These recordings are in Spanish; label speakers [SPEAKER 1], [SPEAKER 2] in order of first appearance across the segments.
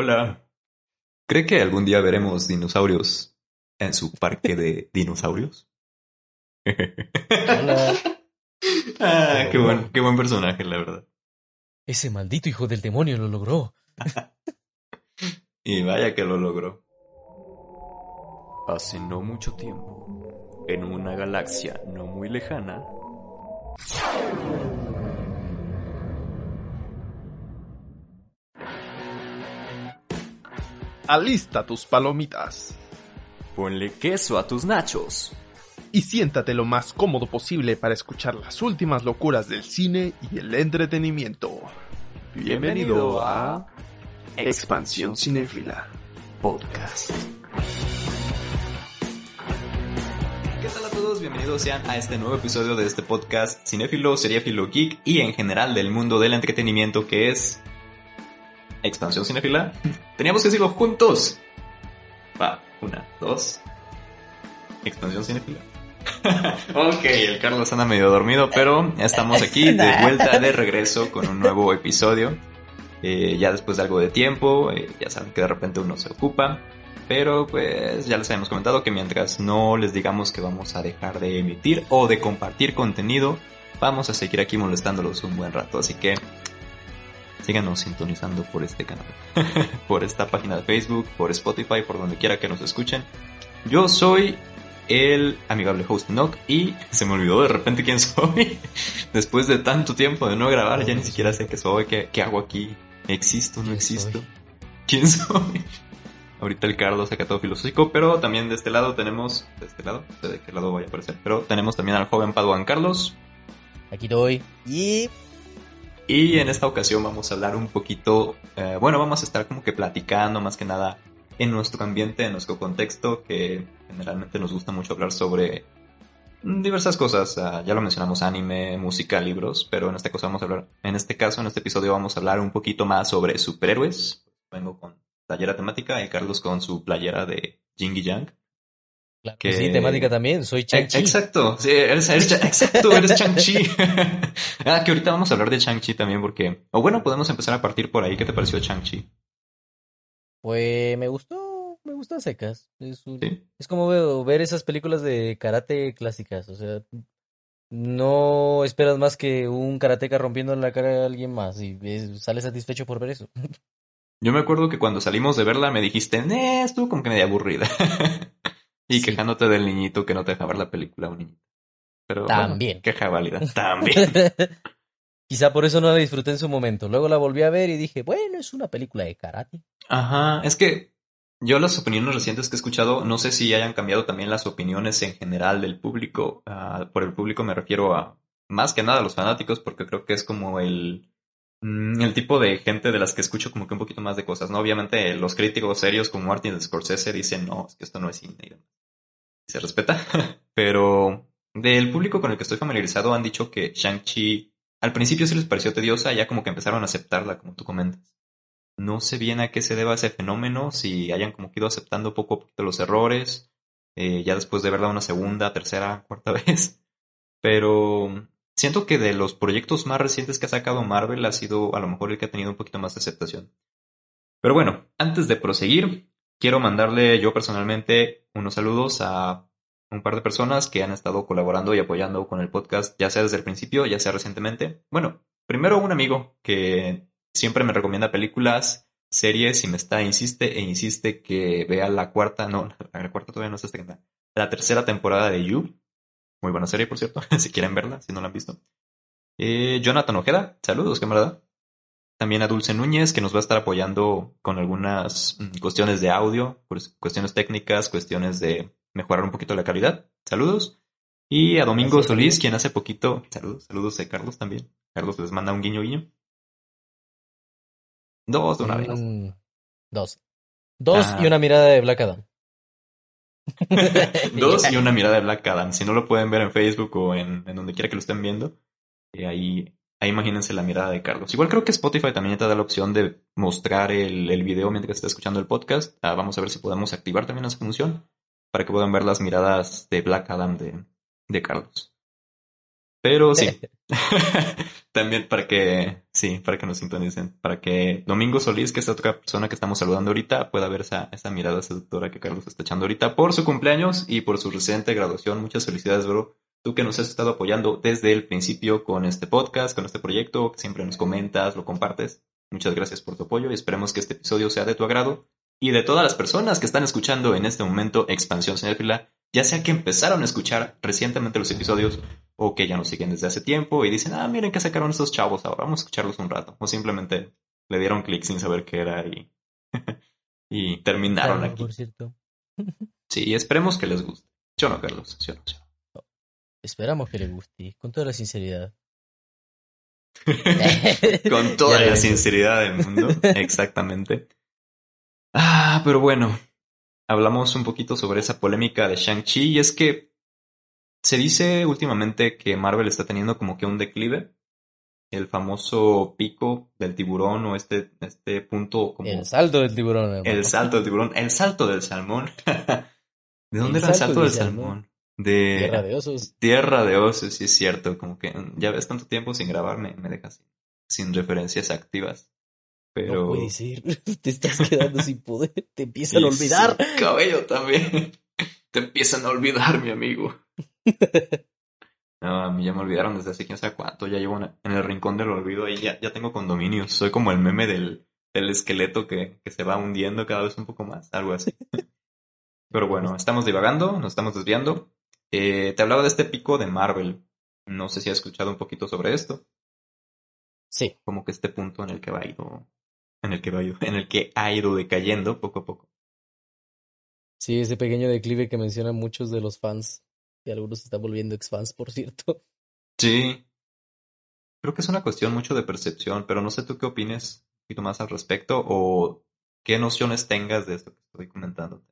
[SPEAKER 1] Hola. ¿Cree que algún día veremos dinosaurios en su parque de dinosaurios?
[SPEAKER 2] Hola.
[SPEAKER 1] ah, qué buen, qué buen personaje, la verdad.
[SPEAKER 2] Ese maldito hijo del demonio lo logró.
[SPEAKER 1] Y vaya que lo logró.
[SPEAKER 3] Hace no mucho tiempo, en una galaxia no muy lejana,
[SPEAKER 4] Alista tus palomitas
[SPEAKER 3] ponle queso a tus nachos.
[SPEAKER 4] y siéntate lo más cómodo posible para escuchar las últimas locuras del cine y el entretenimiento. Bienvenido a Expansión Cinéfila.
[SPEAKER 3] Podcast.
[SPEAKER 1] ¿Qué tal a todos? Bienvenidos sean a este nuevo episodio de este podcast cinéfilo, seriéfilo, geek y en general del mundo del entretenimiento que es Expansión Cinéfila. Teníamos que decirlo juntos. Va, una, dos. Expansión Cinéfila. ok, el Carlos anda medio dormido, pero estamos aquí de vuelta, de regreso con un nuevo episodio. Eh, ya después de algo de tiempo, eh, ya saben que de repente uno se ocupa. Pero pues ya les habíamos comentado que mientras no les digamos que vamos a dejar de emitir o de compartir contenido, vamos a seguir aquí molestándolos un buen rato. Así que síganos sintonizando por este canal, por esta página de Facebook, por Spotify, por donde quiera que nos escuchen. Yo soy el amigable host Nock y se me olvidó de repente quién soy. Después de tanto tiempo de no grabar, ya ni siquiera sé qué soy, qué, qué hago aquí. ¿Existo, no
[SPEAKER 2] ¿Quién
[SPEAKER 1] existo?
[SPEAKER 2] soy?
[SPEAKER 1] ¿Quién soy? Ahorita el Carlos saca todo filosófico, pero también de este lado tenemos, de este lado, no sé de qué lado vaya a aparecer, pero tenemos también al joven Paduan Carlos.
[SPEAKER 2] Aquí doy. Y
[SPEAKER 1] Y en esta ocasión vamos a hablar un poquito, eh, bueno, vamos a estar como que platicando más que nada en nuestro ambiente, en nuestro contexto, que generalmente nos gusta mucho hablar sobre diversas cosas. ah, ya lo mencionamos, anime, música, libros, pero en este caso vamos a hablar, en este caso, en este episodio vamos a hablar un poquito más sobre superhéroes. Vengo con playera temática y Carlos con su playera de Jingy Yang.
[SPEAKER 2] Claro,
[SPEAKER 1] Que-
[SPEAKER 2] sí, temática también. Soy Chanchi.
[SPEAKER 1] Exacto, sí, eres, eres- exacto, eres Chang-Chi. ah, que ahorita vamos a hablar de Chang-Chi también porque... O bueno, podemos empezar a partir por ahí. ¿Qué te pareció Chang-Chi?
[SPEAKER 2] Pues me gustó, me gustó a secas. Es, un-
[SPEAKER 1] Sí.
[SPEAKER 2] es como veo- ver esas películas de karate clásicas. O sea, no esperas más que un karateca rompiendo la cara a alguien más y sales satisfecho por ver eso.
[SPEAKER 1] Yo me acuerdo que cuando salimos de verla me dijiste, eh, estuvo como que media aburrida. y
[SPEAKER 2] Sí.
[SPEAKER 1] quejándote del niñito que no te deja ver la película, un niñito. Pero bueno,
[SPEAKER 2] También.
[SPEAKER 1] queja válida. También.
[SPEAKER 2] Quizá por eso no la disfruté en su momento. Luego la volví a ver y dije, bueno, es una película de karate.
[SPEAKER 1] Ajá, es que yo las opiniones recientes que he escuchado, no sé si hayan cambiado también las opiniones en general del público. Ah, por el público me refiero a más que nada a los fanáticos, porque creo que es como el, mm, el tipo de gente de las que escucho como que un poquito más de cosas, ¿no? Obviamente los críticos serios como Martin Scorsese dicen, no, es que esto no es cine. Se respeta, pero del público con el que estoy familiarizado han dicho que Shang-Chi al principio sí les pareció tediosa, ya como que empezaron a aceptarla, como tú comentas. No sé bien a qué se deba ese fenómeno, si hayan como que ido aceptando poco a poquito los errores, eh, ya después de verla una segunda, tercera, cuarta vez. Pero siento que de los proyectos más recientes que ha sacado Marvel ha sido a lo mejor el que ha tenido un poquito más de aceptación. Pero bueno, antes de proseguir, quiero mandarle yo personalmente unos saludos a un par de personas que han estado colaborando y apoyando con el podcast, ya sea desde el principio, ya sea recientemente. Bueno, primero un amigo que siempre me recomienda películas, series y me está, insiste e insiste que vea la cuarta, no, la cuarta todavía no está estrenada, la tercera temporada de You. Muy buena serie, por cierto, si quieren verla, si no la han visto. Eh, Jonathan Ojeda, saludos, camarada. También a Dulce Núñez, que nos va a estar apoyando con algunas mm, cuestiones de audio, cuestiones técnicas, cuestiones de mejorar un poquito la calidad. Saludos. Y a Domingo
[SPEAKER 2] Gracias,
[SPEAKER 1] Solís, quien hace poquito, saludos, saludos de Carlos también. Carlos les manda un guiño guiño. Dos de una vez.
[SPEAKER 2] Mm, dos. Dos
[SPEAKER 1] Ah.
[SPEAKER 2] y una mirada de Black Adam.
[SPEAKER 1] Dos y una mirada de Black Adam. Si no lo pueden ver en Facebook o en, en donde quiera que lo estén viendo, eh, ahí, ahí imagínense la mirada de Carlos. Igual creo que Spotify también te da la opción de mostrar el, el video mientras estás escuchando el podcast. Ah, vamos a ver si podemos activar también esa función para que puedan ver las miradas de Black Adam de, de Carlos. Pero sí. También para que, sí, para que nos sintonicen. Para que Domingo Solís, que es otra persona que estamos saludando ahorita, pueda ver esa, esa mirada seductora que Carlos está echando ahorita por su cumpleaños y por su reciente graduación. Muchas felicidades, bro. Tú que nos has estado apoyando desde el principio con este podcast, con este proyecto, que siempre nos comentas, lo compartes. Muchas gracias por tu apoyo y esperemos que este episodio sea de tu agrado y de todas las personas que están escuchando en este momento Expansión Cinéfila, ya sea que empezaron a escuchar recientemente los episodios o que ya nos siguen desde hace tiempo y dicen, ah, miren que sacaron estos chavos ahora, vamos a escucharlos un rato. O simplemente le dieron clic sin saber qué era y, y terminaron
[SPEAKER 2] Claro,
[SPEAKER 1] aquí.
[SPEAKER 2] Por cierto.
[SPEAKER 1] Sí, esperemos que les guste. Yo no, Carlos. Yo no, yo no.
[SPEAKER 2] Esperamos que le guste, con toda la sinceridad.
[SPEAKER 1] Con toda la sinceridad del mundo. Exactamente. Ah, pero bueno. Hablamos un poquito sobre esa polémica de Shang-Chi y es que se dice últimamente que Marvel está teniendo como que un declive. El famoso pico del tiburón o este, este punto como
[SPEAKER 2] El salto del tiburón, hermano.
[SPEAKER 1] el salto del tiburón, el salto del salmón. ¿De dónde
[SPEAKER 2] El
[SPEAKER 1] era el
[SPEAKER 2] salto
[SPEAKER 1] del
[SPEAKER 2] del salmón.
[SPEAKER 1] salmón? De
[SPEAKER 2] Tierra de osos.
[SPEAKER 1] Tierra de Osos, sí es cierto, como que mm, ya ves tanto tiempo sin grabar, me, me dejas sin, referencias activas. Pero.
[SPEAKER 2] No puede ser. Te estás quedando sin poder. Te empiezan
[SPEAKER 1] Y
[SPEAKER 2] a olvidar.
[SPEAKER 1] cabello también. Te empiezan a olvidar, mi amigo. No, a mí ya me olvidaron desde hace quién sabe cuánto. Ya llevo en en el rincón del olvido ahí, ya, ya tengo condominios. Soy como el meme del, del esqueleto que, que se va hundiendo cada vez un poco más, algo así. Pero bueno, estamos divagando, nos estamos desviando. Eh, te hablaba de este pico de Marvel. No sé si has escuchado un poquito sobre esto.
[SPEAKER 2] Sí.
[SPEAKER 1] Como que este punto en el que va ido, en el que va ido, en el que ha ido decayendo poco a poco.
[SPEAKER 2] Sí, ese pequeño declive que mencionan muchos de los fans. Y algunos se están volviendo ex-fans, por cierto.
[SPEAKER 1] Sí. Creo que es una cuestión mucho de percepción, pero no sé tú qué opines un poquito más al respecto o qué nociones tengas de esto que estoy comentando.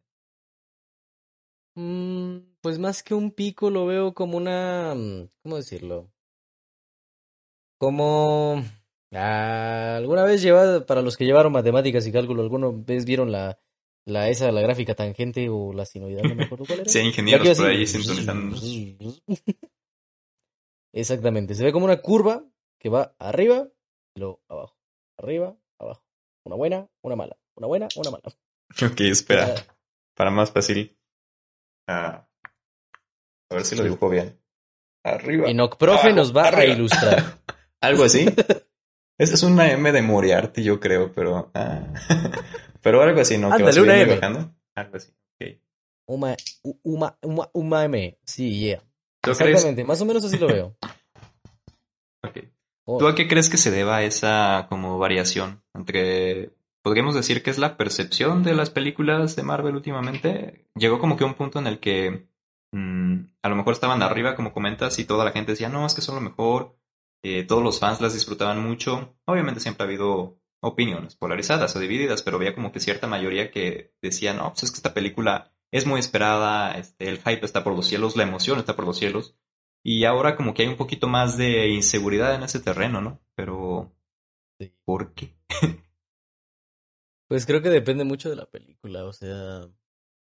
[SPEAKER 2] Mm, pues más que un pico lo veo como una... mm, ¿Cómo decirlo? Como... ah, alguna vez llevado, para los que llevaron matemáticas y cálculo, ¿alguna vez vieron la, la esa, la gráfica tangente o la sinoidal? No me acuerdo cuál era.
[SPEAKER 1] Sí, ingenieros por ahí.
[SPEAKER 2] Exactamente, se ve como una curva que va arriba y luego abajo, arriba, abajo. Una buena, una mala, una buena, una mala.
[SPEAKER 1] Ok, espera. Para más fácil. A ver si lo dibujo bien. Arriba.
[SPEAKER 2] Enoch Profe
[SPEAKER 1] abajo,
[SPEAKER 2] nos va a ilustrar.
[SPEAKER 1] Algo así. Esta es una M de Moriarty, yo creo, pero. ah. pero algo así, ¿no? Que
[SPEAKER 2] Ándale, una
[SPEAKER 1] subiendo y
[SPEAKER 2] M.
[SPEAKER 1] bajando. Algo así. ok.
[SPEAKER 2] Uma, uma, uma, uma M. Sí, yeah. Exactamente, más o menos así lo veo.
[SPEAKER 1] Ok.
[SPEAKER 2] Oh,
[SPEAKER 1] ¿Tú a qué crees que se deba esa como variación entre, podríamos decir que es la percepción de las películas de Marvel últimamente? Llegó como que a un punto en el que mm, a lo mejor estaban arriba, como comentas, y toda la gente decía, no, es que son lo mejor, eh, todos los fans las disfrutaban mucho. Obviamente siempre ha habido opiniones polarizadas o divididas, pero había como que cierta mayoría que decía, no, pues es que esta película es muy esperada, este, el hype está por los cielos, la emoción está por los cielos. Y ahora como que hay un poquito más de inseguridad en ese terreno, ¿no? Pero
[SPEAKER 2] Sí.
[SPEAKER 1] ¿por qué?
[SPEAKER 2] Pues creo que depende mucho de la película, o sea,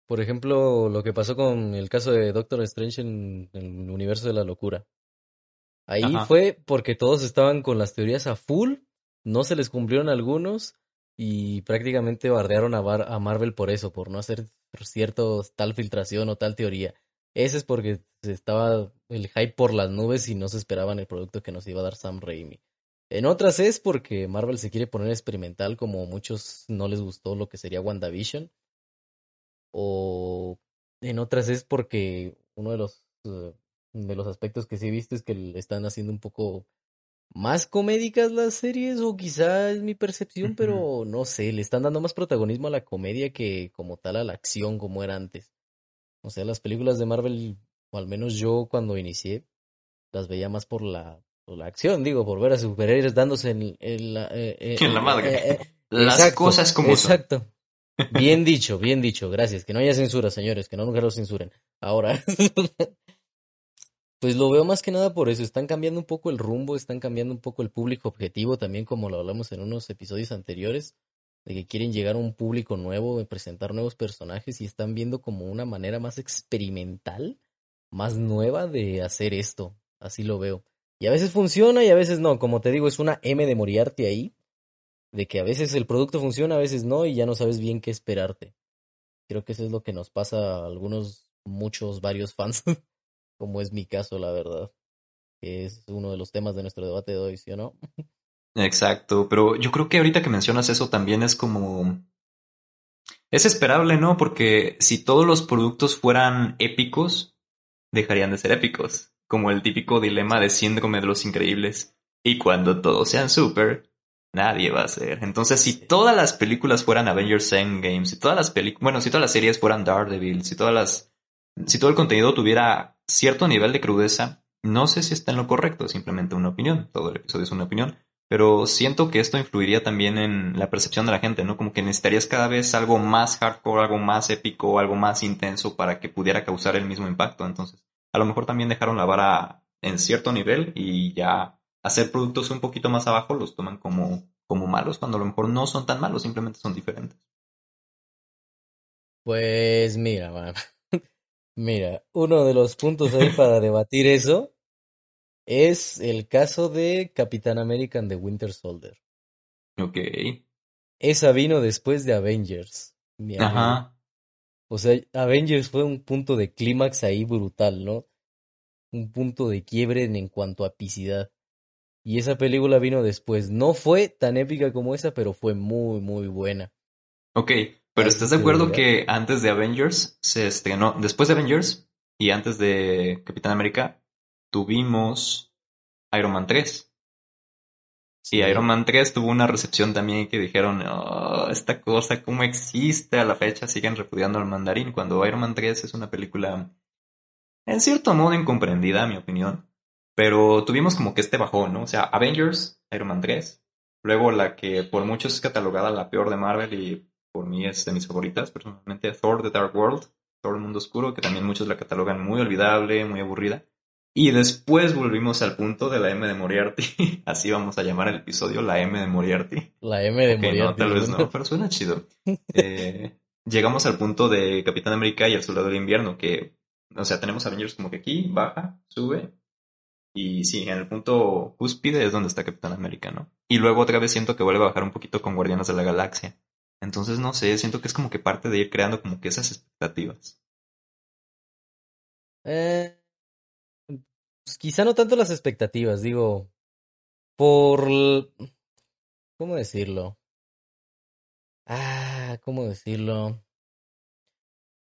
[SPEAKER 2] por ejemplo, lo que pasó con el caso de Doctor Strange en el universo de la locura. Ahí
[SPEAKER 1] Ajá.
[SPEAKER 2] fue porque todos estaban con las teorías a full, no se les cumplieron algunos y prácticamente bardearon a, Bar- a Marvel por eso, por no hacer cierto tal filtración o tal teoría. Ese es porque se estaba el hype por las nubes y no se esperaban el producto que nos iba a dar Sam Raimi. En otras es porque Marvel se quiere poner experimental, como a muchos no les gustó lo que sería WandaVision. O en otras es porque uno de los, eh, de los aspectos que sí he visto es que le están haciendo un poco más comédicas las series, o quizá es mi percepción, pero no sé, le están dando más protagonismo a la comedia que como tal a la acción como era antes. O sea, las películas de Marvel, o al menos yo cuando inicié, las veía más por la, por la acción, digo, por ver a superhéroes dándose en, en la, eh, eh,
[SPEAKER 1] En la madre.
[SPEAKER 2] eh,
[SPEAKER 1] Las
[SPEAKER 2] exacto,
[SPEAKER 1] cosas como son.
[SPEAKER 2] Exacto. Bien dicho, bien dicho, gracias. Que no haya censura, señores, que no nunca lo censuren. Ahora, pues lo veo más que nada por eso. Están cambiando un poco el rumbo, están cambiando un poco el público objetivo, también como lo hablamos en unos episodios anteriores, de que quieren llegar a un público nuevo, presentar nuevos personajes y están viendo como una manera más experimental, más nueva de hacer esto. Así lo veo. Y a veces funciona y a veces no. Como te digo, es una M de Moriarty ahí. De que a veces el producto funciona, a veces no, y ya no sabes bien qué esperarte. Creo que eso es lo que nos pasa a algunos, muchos, varios fans, como es mi caso, la verdad. Que es uno de los temas de nuestro debate de hoy, ¿sí o no?
[SPEAKER 1] Exacto, pero yo creo que ahorita que mencionas eso también es como... Es esperable, ¿no? Porque si todos los productos fueran épicos, dejarían de ser épicos. Como el típico dilema de síndrome de los increíbles. Y cuando todos sean super, nadie va a ser. Entonces, si todas las películas fueran Avengers Endgame, si todas las películas, bueno, si todas las series fueran Daredevil, si todas las, si todo el contenido tuviera cierto nivel de crudeza, no sé si está en lo correcto, es simplemente una opinión. Todo el episodio es una opinión. Pero siento que esto influiría también en la percepción de la gente, ¿no? Como que necesitarías cada vez algo más hardcore, algo más épico, algo más intenso para que pudiera causar el mismo impacto. Entonces, a lo mejor también dejaron la vara en cierto nivel y ya hacer productos un poquito más abajo los toman como, como malos, cuando a lo mejor no son tan malos, simplemente son diferentes.
[SPEAKER 2] Pues mira, man. mira, uno de los puntos ahí para debatir eso es el caso de Capitán American de Winter Soldier.
[SPEAKER 1] Ok.
[SPEAKER 2] Esa vino después de Avengers.
[SPEAKER 1] Ajá.
[SPEAKER 2] O sea, Avengers fue un punto de clímax ahí brutal, ¿no? Un punto de quiebre en, cuanto a epicidad. Y esa película vino después. No fue tan épica como esa, pero fue muy, muy buena.
[SPEAKER 1] Ok, pero ¿estás de acuerdo que antes de Avengers se estrenó, después de Avengers y antes de Capitán América, tuvimos Iron Man 3. Y Iron Man 3 tuvo una recepción también que dijeron, oh, esta cosa, ¿cómo existe a la fecha? Siguen repudiando al mandarín, cuando Iron Man 3 es una película, en cierto modo, incomprendida, a mi opinión. Pero tuvimos como que este bajón, ¿no? O sea, Avengers, Iron Man 3. Luego la que por muchos es catalogada la peor de Marvel y por mí es de mis favoritas, personalmente, Thor The Dark World, Thor El Mundo Oscuro, que también muchos la catalogan muy olvidable, muy aburrida. Y después volvimos al punto de la M de Moriarty. Así vamos a llamar el episodio, la M de Moriarty.
[SPEAKER 2] La M de Moriarty.
[SPEAKER 1] No, tal vez no, pero suena chido. Eh, llegamos al punto de Capitán América y el Soldado del Invierno, que, o sea, tenemos Avengers como que aquí, baja, sube. Y sí, en el punto cúspide es donde está Capitán América, ¿no? Y luego otra vez siento que vuelve a bajar un poquito con Guardianes de la Galaxia. Entonces, no sé, siento que es como que parte de ir creando como que esas expectativas.
[SPEAKER 2] Eh, pues, quizá no tanto las expectativas, digo, por... ¿Cómo decirlo? Ah, ¿cómo decirlo?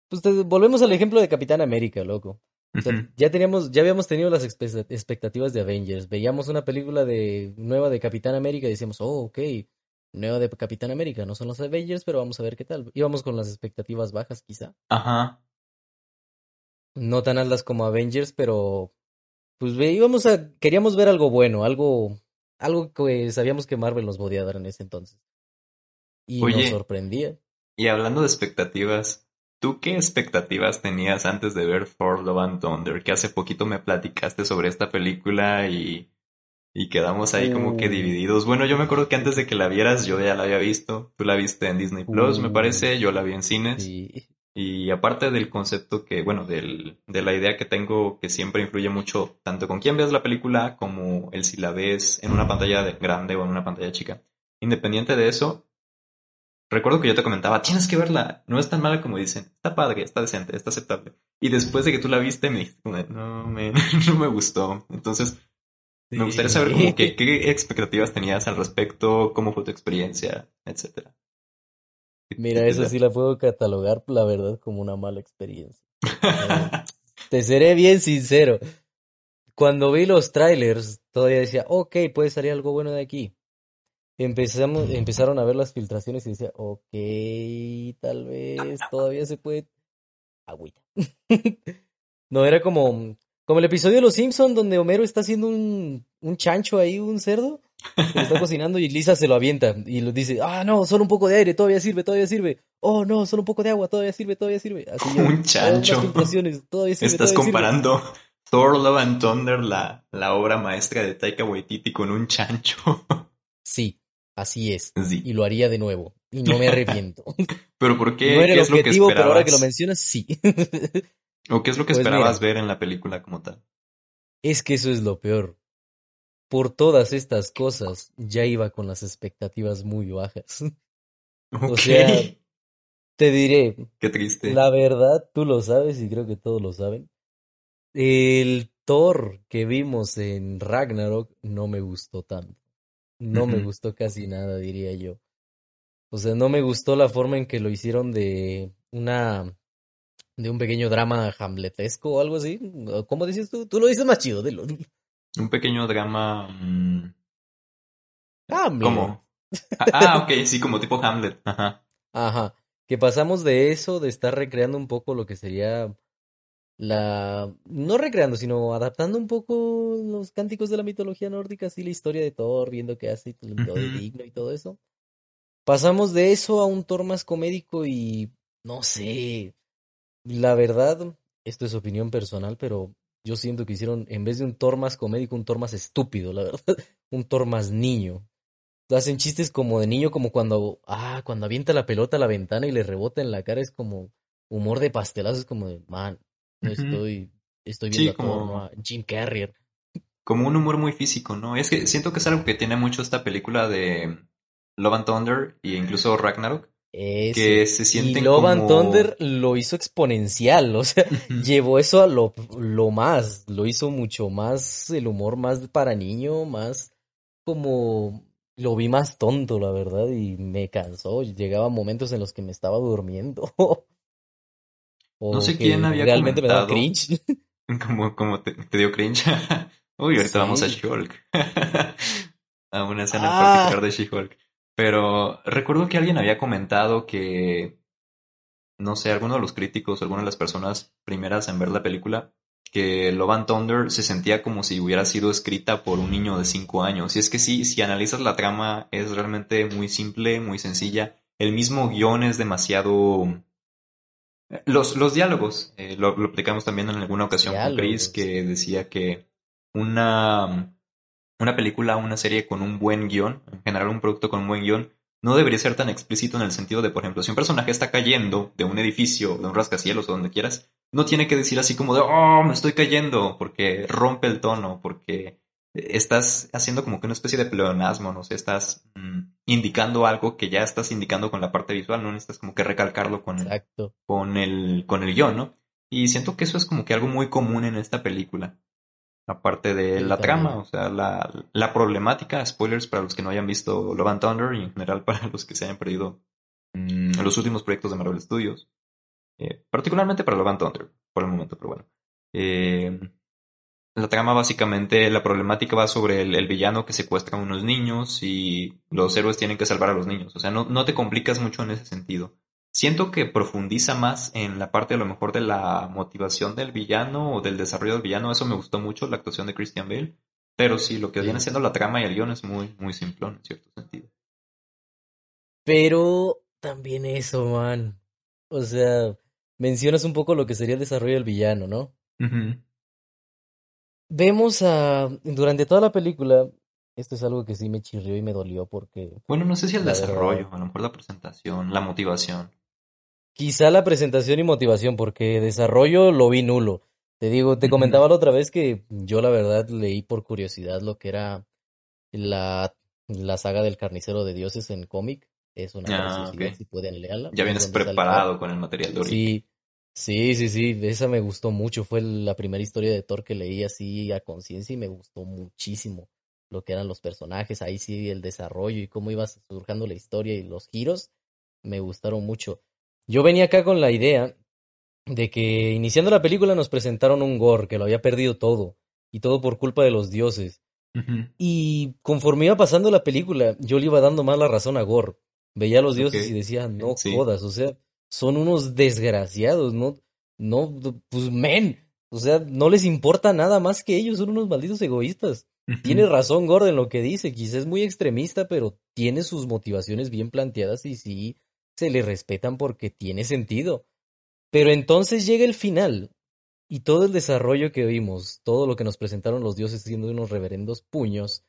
[SPEAKER 2] Pues volvemos al ejemplo de Capitán América, loco. ya teníamos, ya habíamos tenido las expectativas de Avengers. Veíamos una película de nueva de Capitán América y decíamos, oh, ok, nueva de Capitán América. No son los Avengers, pero vamos a ver qué tal. Íbamos con las expectativas bajas, quizá.
[SPEAKER 1] Ajá.
[SPEAKER 2] No tan altas como Avengers, pero pues íbamos a, queríamos ver algo bueno, algo, algo que sabíamos que Marvel nos podía dar en ese entonces. Y nos sorprendía.
[SPEAKER 1] Y hablando de expectativas, ¿tú qué expectativas tenías antes de ver Thor Love and Thunder? Que hace poquito me platicaste sobre esta película y, y quedamos ahí como que uh. divididos. Bueno, yo me acuerdo que antes de que la vieras yo ya la había visto. Tú la viste en Disney Plus, me uh. parece, yo la vi en cines. Sí. Y aparte del concepto que, bueno, del, de la idea que tengo que siempre influye mucho tanto con quién ves la película como el si la ves en una pantalla grande o en una pantalla chica. Independiente de eso, recuerdo que yo te comentaba, tienes que verla, no es tan mala como dicen, está padre, está decente, está aceptable. Y después de que tú la viste me dijiste, no, me, no me gustó. Entonces, me gustaría saber como que, qué expectativas tenías al respecto, cómo fue tu experiencia, etcétera.
[SPEAKER 2] Mira, eso sí la puedo catalogar, la verdad, como una mala experiencia. Te seré bien sincero. Cuando vi los trailers, todavía decía, ok, puede salir algo bueno de aquí. Empezamos, empezaron a ver las filtraciones y decía, ok, tal vez todavía se puede. Agüita. no, era como, como el episodio de Los Simpsons donde Homero está haciendo un, un chancho ahí, un cerdo está cocinando y Lisa se lo avienta y lo dice, ah, no, solo un poco de aire, todavía sirve, todavía sirve. Oh, no, solo un poco de agua, todavía sirve, todavía sirve. Así
[SPEAKER 1] un chancho.
[SPEAKER 2] Todavía sirve,
[SPEAKER 1] Estás comparando Thor Love and Thunder, la, la obra maestra de Taika Waititi, con un chancho.
[SPEAKER 2] sí, así es. Y lo haría de nuevo. Y no me arrepiento.
[SPEAKER 1] ¿Pero por qué?
[SPEAKER 2] No era
[SPEAKER 1] ¿Qué
[SPEAKER 2] el objetivo, pero ahora que lo mencionas, sí.
[SPEAKER 1] ¿O qué es lo que pues esperabas ver en la película como tal?
[SPEAKER 2] Es que eso es lo peor por todas estas cosas ya iba con las expectativas muy bajas. O sea, te diré,
[SPEAKER 1] Qué triste.
[SPEAKER 2] la verdad, tú lo sabes y creo que todos lo saben. El Thor que vimos en Ragnarok no me gustó tanto. No me gustó casi nada, diría yo. O sea, no me gustó la forma en que lo hicieron de una de un pequeño drama hamletesco o algo así. ¿Cómo dices tú? Tú lo dices más chido, dilo.
[SPEAKER 1] Un pequeño drama. mm,
[SPEAKER 2] Hamlet.
[SPEAKER 1] ¿Cómo? Ah, ah, ok, sí, como tipo Hamlet. Ajá.
[SPEAKER 2] Ajá, que pasamos de eso, de estar recreando un poco lo que sería la... No recreando, sino adaptando un poco los cánticos de la mitología nórdica, así la historia de Thor, viendo qué hace y lo digno y todo eso. Pasamos de eso a un Thor más comédico y... No sé, la verdad, esto es opinión personal, pero yo siento que hicieron, en vez de un Thor más comédico, un Thor más estúpido, la verdad, un Thor más niño. Hacen chistes como de niño, como cuando, ah, cuando avienta la pelota a la ventana y le rebota en la cara, es como humor de pastelazo, es como de, man, no estoy, estoy
[SPEAKER 1] Sí,
[SPEAKER 2] viendo a
[SPEAKER 1] como-
[SPEAKER 2] a Jim Carrey.
[SPEAKER 1] Como un humor muy físico, ¿no? Es que siento que es algo que tiene mucho esta película de Love and Thunder e incluso Ragnarok, que se
[SPEAKER 2] Y
[SPEAKER 1] sienten
[SPEAKER 2] Love and. Thunder lo hizo exponencial, o sea, llevó eso a lo, lo más, lo hizo mucho más, el humor más para niño, más como, lo vi más tonto, la verdad, y me cansó, llegaba momentos en los que me estaba durmiendo. O
[SPEAKER 1] No sé quién había
[SPEAKER 2] realmente me daba
[SPEAKER 1] comentado.
[SPEAKER 2] cringe.
[SPEAKER 1] Como, como te, te dio cringe. Uy, ahorita vamos a. She-Hulk. a una escena en
[SPEAKER 2] Ah.
[SPEAKER 1] particular de She-Hulk. Pero recuerdo que alguien había comentado que, no sé, alguno de los críticos, alguna de las personas primeras en ver la película, que Love and Thunder se sentía como si hubiera sido escrita por un niño de 5 años. Y es que sí, si analizas la trama, es realmente muy simple, muy sencilla. El mismo guion es demasiado... Los, los diálogos, eh, lo, lo platicamos también en alguna ocasión con Chris, que decía que una, una película, una serie con un buen guion, en general un producto con un buen guion, no debería ser tan explícito en el sentido de, por ejemplo, si un personaje está cayendo de un edificio, de un rascacielos o donde quieras, no tiene que decir así como de, oh, me estoy cayendo, porque rompe el tono, porque estás haciendo como que una especie de pleonasmo, no sé, estás mm, indicando algo que ya estás indicando con la parte visual, no necesitas como que recalcarlo con el,
[SPEAKER 2] Exacto.
[SPEAKER 1] con el, con el guion, ¿no? Y siento que eso es como que algo muy común en esta película. Aparte de
[SPEAKER 2] Sí,
[SPEAKER 1] la
[SPEAKER 2] también.
[SPEAKER 1] trama, o sea, la, la problemática, spoilers para los que no hayan visto Love and Thunder y en general para los que se hayan perdido mm, los últimos proyectos de Marvel Studios. Eh, particularmente para Love and Thunder, por el momento, pero bueno. Eh, la trama básicamente, la problemática va sobre el, el villano que secuestra a unos niños y los héroes tienen que salvar a los niños. O sea, no, no te complicas mucho en ese sentido. Siento que profundiza más en la parte a lo mejor de la motivación del villano o del desarrollo del villano. Eso me gustó mucho, la actuación de Christian Bale. Pero sí, lo que viene siendo la trama y el guion es muy, muy simplón en cierto sentido.
[SPEAKER 2] Pero también eso, man. O sea, mencionas un poco lo que sería el desarrollo del villano, ¿no?
[SPEAKER 1] Ujú.
[SPEAKER 2] Vemos a, durante toda la película, esto es algo que sí me chirrió y me dolió porque
[SPEAKER 1] Bueno, no sé si el desarrollo,
[SPEAKER 2] verdad.
[SPEAKER 1] a lo mejor la presentación, la motivación.
[SPEAKER 2] quizá la presentación y motivación, porque desarrollo lo vi nulo. Te digo, te comentaba la otra vez que yo la verdad leí por curiosidad lo que era la, la saga del carnicero de dioses en cómic. Es una
[SPEAKER 1] Ah,
[SPEAKER 2] preciosidad,
[SPEAKER 1] ok.
[SPEAKER 2] si pueden leerla.
[SPEAKER 1] Ya
[SPEAKER 2] Es
[SPEAKER 1] vienes preparado con el material de origen.
[SPEAKER 2] Sí, sí, sí, sí, esa me gustó mucho. Fue la primera historia de Thor que leí así a conciencia y me gustó muchísimo lo que eran los personajes. Ahí sí, el desarrollo y cómo iba surgiendo la historia y los giros me gustaron mucho. Yo venía acá con la idea de que iniciando la película nos presentaron un Gore que lo había perdido todo y todo por culpa de los dioses. Y conforme iba pasando la película, yo le iba dando más la razón a Gore. Veía a los dioses y decía, no
[SPEAKER 1] Sí.
[SPEAKER 2] jodas, o sea, son unos desgraciados, no, no, pues men, o sea, no les importa nada más que ellos, son unos malditos egoístas. Tiene razón Gore en lo que dice, quizás es muy extremista, pero tiene sus motivaciones bien planteadas y sí se le respetan porque tiene sentido. Pero entonces llega el final y todo el desarrollo que vimos, todo lo que nos presentaron los dioses siendo unos reverendos puños,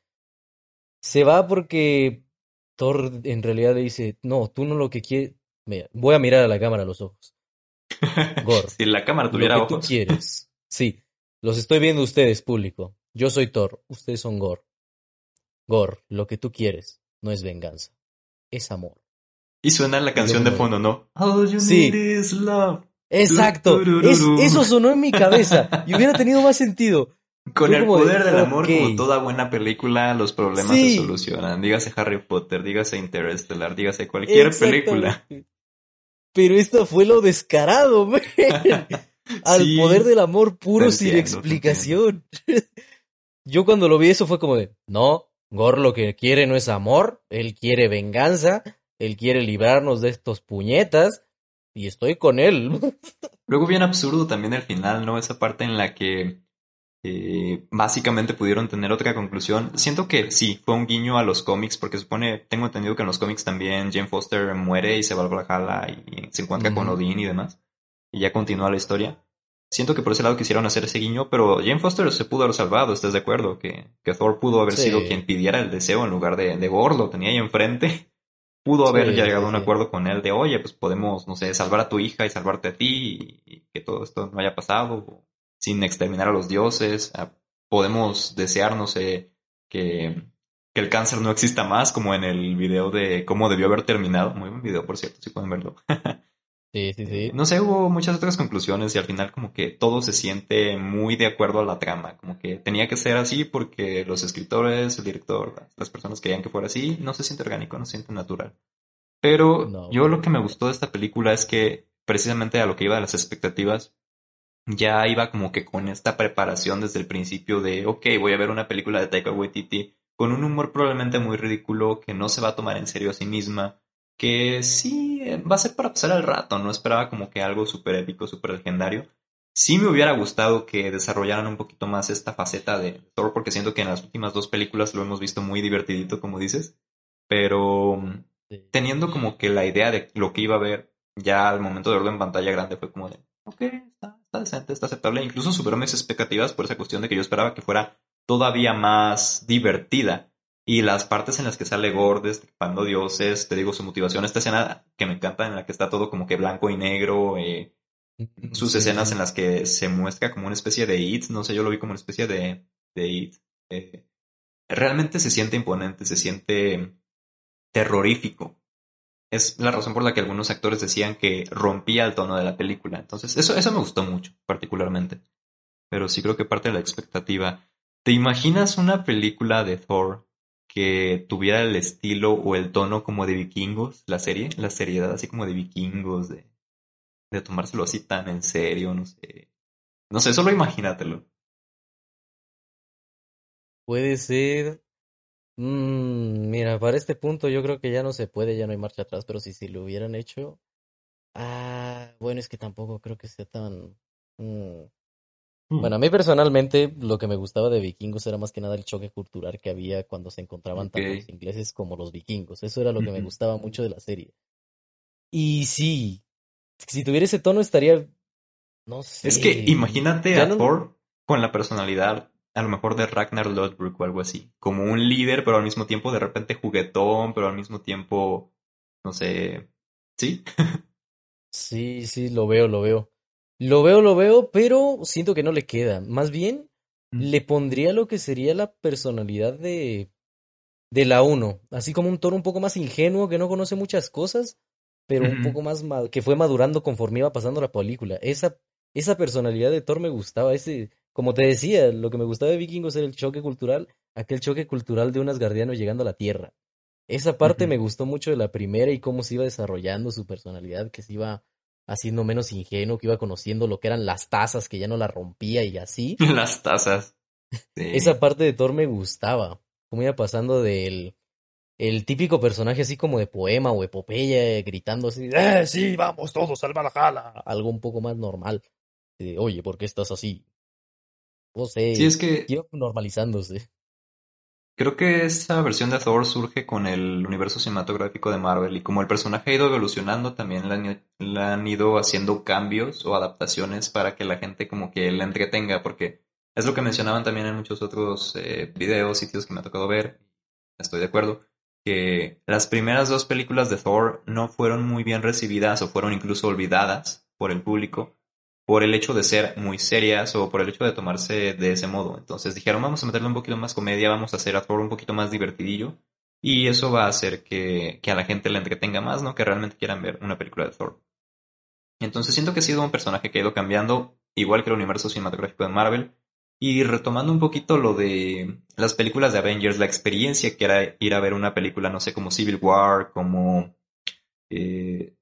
[SPEAKER 2] se va porque Thor en realidad le dice, no, tú no lo que quieres, Mira, voy a mirar a la cámara a los ojos. Gore,
[SPEAKER 1] si la cámara
[SPEAKER 2] lo
[SPEAKER 1] tuviera
[SPEAKER 2] que tú
[SPEAKER 1] ojos.
[SPEAKER 2] quieres. Sí, los estoy viendo ustedes, público. Yo soy Thor, ustedes son Gore. Gore, lo que tú quieres no es venganza, es amor.
[SPEAKER 1] Y suena la canción de fondo, ¿no? All you
[SPEAKER 2] Sí.
[SPEAKER 1] need is love.
[SPEAKER 2] Exacto, es- eso sonó en mi cabeza y hubiera tenido más sentido.
[SPEAKER 1] Con el poder del amor, como toda buena película, los problemas
[SPEAKER 2] Sí.
[SPEAKER 1] se solucionan. Dígase Harry Potter, dígase Interstellar, dígase cualquier película.
[SPEAKER 2] Pero esto fue lo descarado, man. Al
[SPEAKER 1] Sí.
[SPEAKER 2] poder del amor puro sin explicación. Yo cuando lo vi eso fue como de, no, Gore lo que quiere no es amor, él quiere venganza, él quiere librarnos de estos puñetas y estoy con él.
[SPEAKER 1] Luego bien absurdo también el final, ¿no? Esa parte en la que eh, básicamente pudieron tener otra conclusión. Siento que sí, fue un guiño a los cómics, porque supone, tengo entendido que en los cómics también Jane Foster muere y se va al Valhalla y se encuentra con. Odín y demás. Y ya continúa la historia. Siento que por ese lado quisieron hacer ese guiño, pero Jane Foster se pudo haber salvado, ¿estás de acuerdo? Que, que Thor pudo haber
[SPEAKER 2] Sí.
[SPEAKER 1] sido quien pidiera el deseo en lugar de, de Gore, lo tenía ahí enfrente. Pudo haber
[SPEAKER 2] Sí,
[SPEAKER 1] llegado
[SPEAKER 2] sí,
[SPEAKER 1] a un acuerdo con él de, oye, pues podemos, no sé, salvar a tu hija y salvarte a ti y, y que todo esto no haya pasado sin exterminar a los dioses. Ah, podemos desear, no sé, que, que el cáncer no exista más, como en el video de cómo debió haber terminado. Muy buen video, por cierto, si pueden verlo.
[SPEAKER 2] Sí, sí, sí.
[SPEAKER 1] No sé, hubo muchas otras conclusiones y al final como que todo se siente muy de acuerdo a la trama, como que tenía que ser así porque los escritores, el director, las- las personas querían que fuera así, no se siente orgánico, no se siente natural. Pero
[SPEAKER 2] No.
[SPEAKER 1] yo lo que me gustó de esta película es que precisamente a lo que iba de las expectativas, ya iba como que con esta preparación desde el principio de, ok, voy a ver una película de Taika Waititi con un humor probablemente muy ridículo, que no se va a tomar en serio a sí misma, que sí eh, va a ser para pasar el rato, no esperaba como que algo súper épico, súper legendario. Sí me hubiera gustado que desarrollaran un poquito más esta faceta de Thor, porque siento que en las últimas dos películas lo hemos visto muy divertidito, como dices, pero mm, teniendo como que la idea de lo que iba a ver ya al momento de verlo en pantalla grande fue como de, ok, está, está decente, está aceptable. Incluso superó mis expectativas por esa cuestión de que yo esperaba que fuera todavía más divertida. Y las partes en las que sale Gore destripando dioses, te digo, su motivación, esta escena que me encanta en la que está todo como que blanco y negro, eh, sus
[SPEAKER 2] Sí,
[SPEAKER 1] escenas
[SPEAKER 2] sí.
[SPEAKER 1] en las que se muestra como una especie de It, no sé, yo lo vi como una especie de, de It. Eh, realmente se siente imponente, se siente terrorífico. Es la razón por la que algunos actores decían que rompía el tono de la película. Entonces, eso, eso me gustó mucho, particularmente. Pero sí creo que parte de la expectativa. ¿Te imaginas una película de Thor que tuviera el estilo o el tono como de vikingos, la serie? La seriedad así como de vikingos, de, de tomárselo así tan en serio, no sé. No sé, solo imagínatelo.
[SPEAKER 2] Puede ser. Mm, mira, para este punto yo creo que ya no se puede, ya no hay marcha atrás, pero si, si lo hubieran hecho. Ah, bueno, es que tampoco creo que sea tan. mm. Bueno, a mí personalmente lo que me gustaba de Vikingos era más que nada el choque cultural que había cuando se encontraban tanto los ingleses como los vikingos. Eso era lo que me gustaba mucho de la serie. Y sí, si tuviera ese tono estaría. No sé.
[SPEAKER 1] Es que imagínate a
[SPEAKER 2] no-
[SPEAKER 1] Thor con la personalidad, a lo mejor de Ragnar Lodbrok o algo así, como un líder, pero al mismo tiempo de repente juguetón, pero al mismo tiempo, no sé, ¿sí?
[SPEAKER 2] Sí, sí, lo veo, lo veo. Lo veo, lo veo, pero siento que no le queda. Más bien, le pondría lo que sería la personalidad de, de la uno, así como un Thor un poco más ingenuo, que no conoce muchas cosas, pero un poco más que fue madurando conforme iba pasando la película. Esa, esa personalidad de Thor me gustaba, ese, como te decía, lo que me gustaba de Vikingos era el choque cultural, aquel choque cultural de un asgardiano llegando a la Tierra. Esa parte me gustó mucho de la primera y cómo se iba desarrollando su personalidad, que se iba haciendo menos ingenuo, que iba conociendo lo que eran las tazas, que ya no la rompía y así.
[SPEAKER 1] Las tazas. Sí.
[SPEAKER 2] Esa parte de Thor me gustaba. Cómo iba pasando del el típico personaje así como de poema o epopeya, eh, gritando así, ¡Eh, sí, vamos todos al Valhalla! Algo un poco más normal. De, Oye, ¿por qué estás así? No sé,
[SPEAKER 1] Sí, es que
[SPEAKER 2] iba normalizándose.
[SPEAKER 1] creo que esa versión de Thor surge con el universo cinematográfico de Marvel y como el personaje ha ido evolucionando, también le han, le han ido haciendo cambios o adaptaciones para que la gente como que la entretenga, porque es lo que mencionaban también en muchos otros eh, videos, sitios que me ha tocado ver, estoy de acuerdo, que las primeras dos películas de Thor no fueron muy bien recibidas o fueron incluso olvidadas por el público por el hecho de ser muy serias o por el hecho de tomarse de ese modo. Entonces dijeron, vamos a meterle un poquito más comedia, vamos a hacer a Thor un poquito más divertidillo. Y eso va a hacer que, que a la gente le entretenga más, ¿no? Que realmente quieran ver una película de Thor. Entonces siento que ha sido un personaje que ha ido cambiando, igual que el universo cinematográfico de Marvel. Y retomando un poquito lo de las películas de Avengers, la experiencia que era ir a ver una película, no sé, como Civil War, como eh,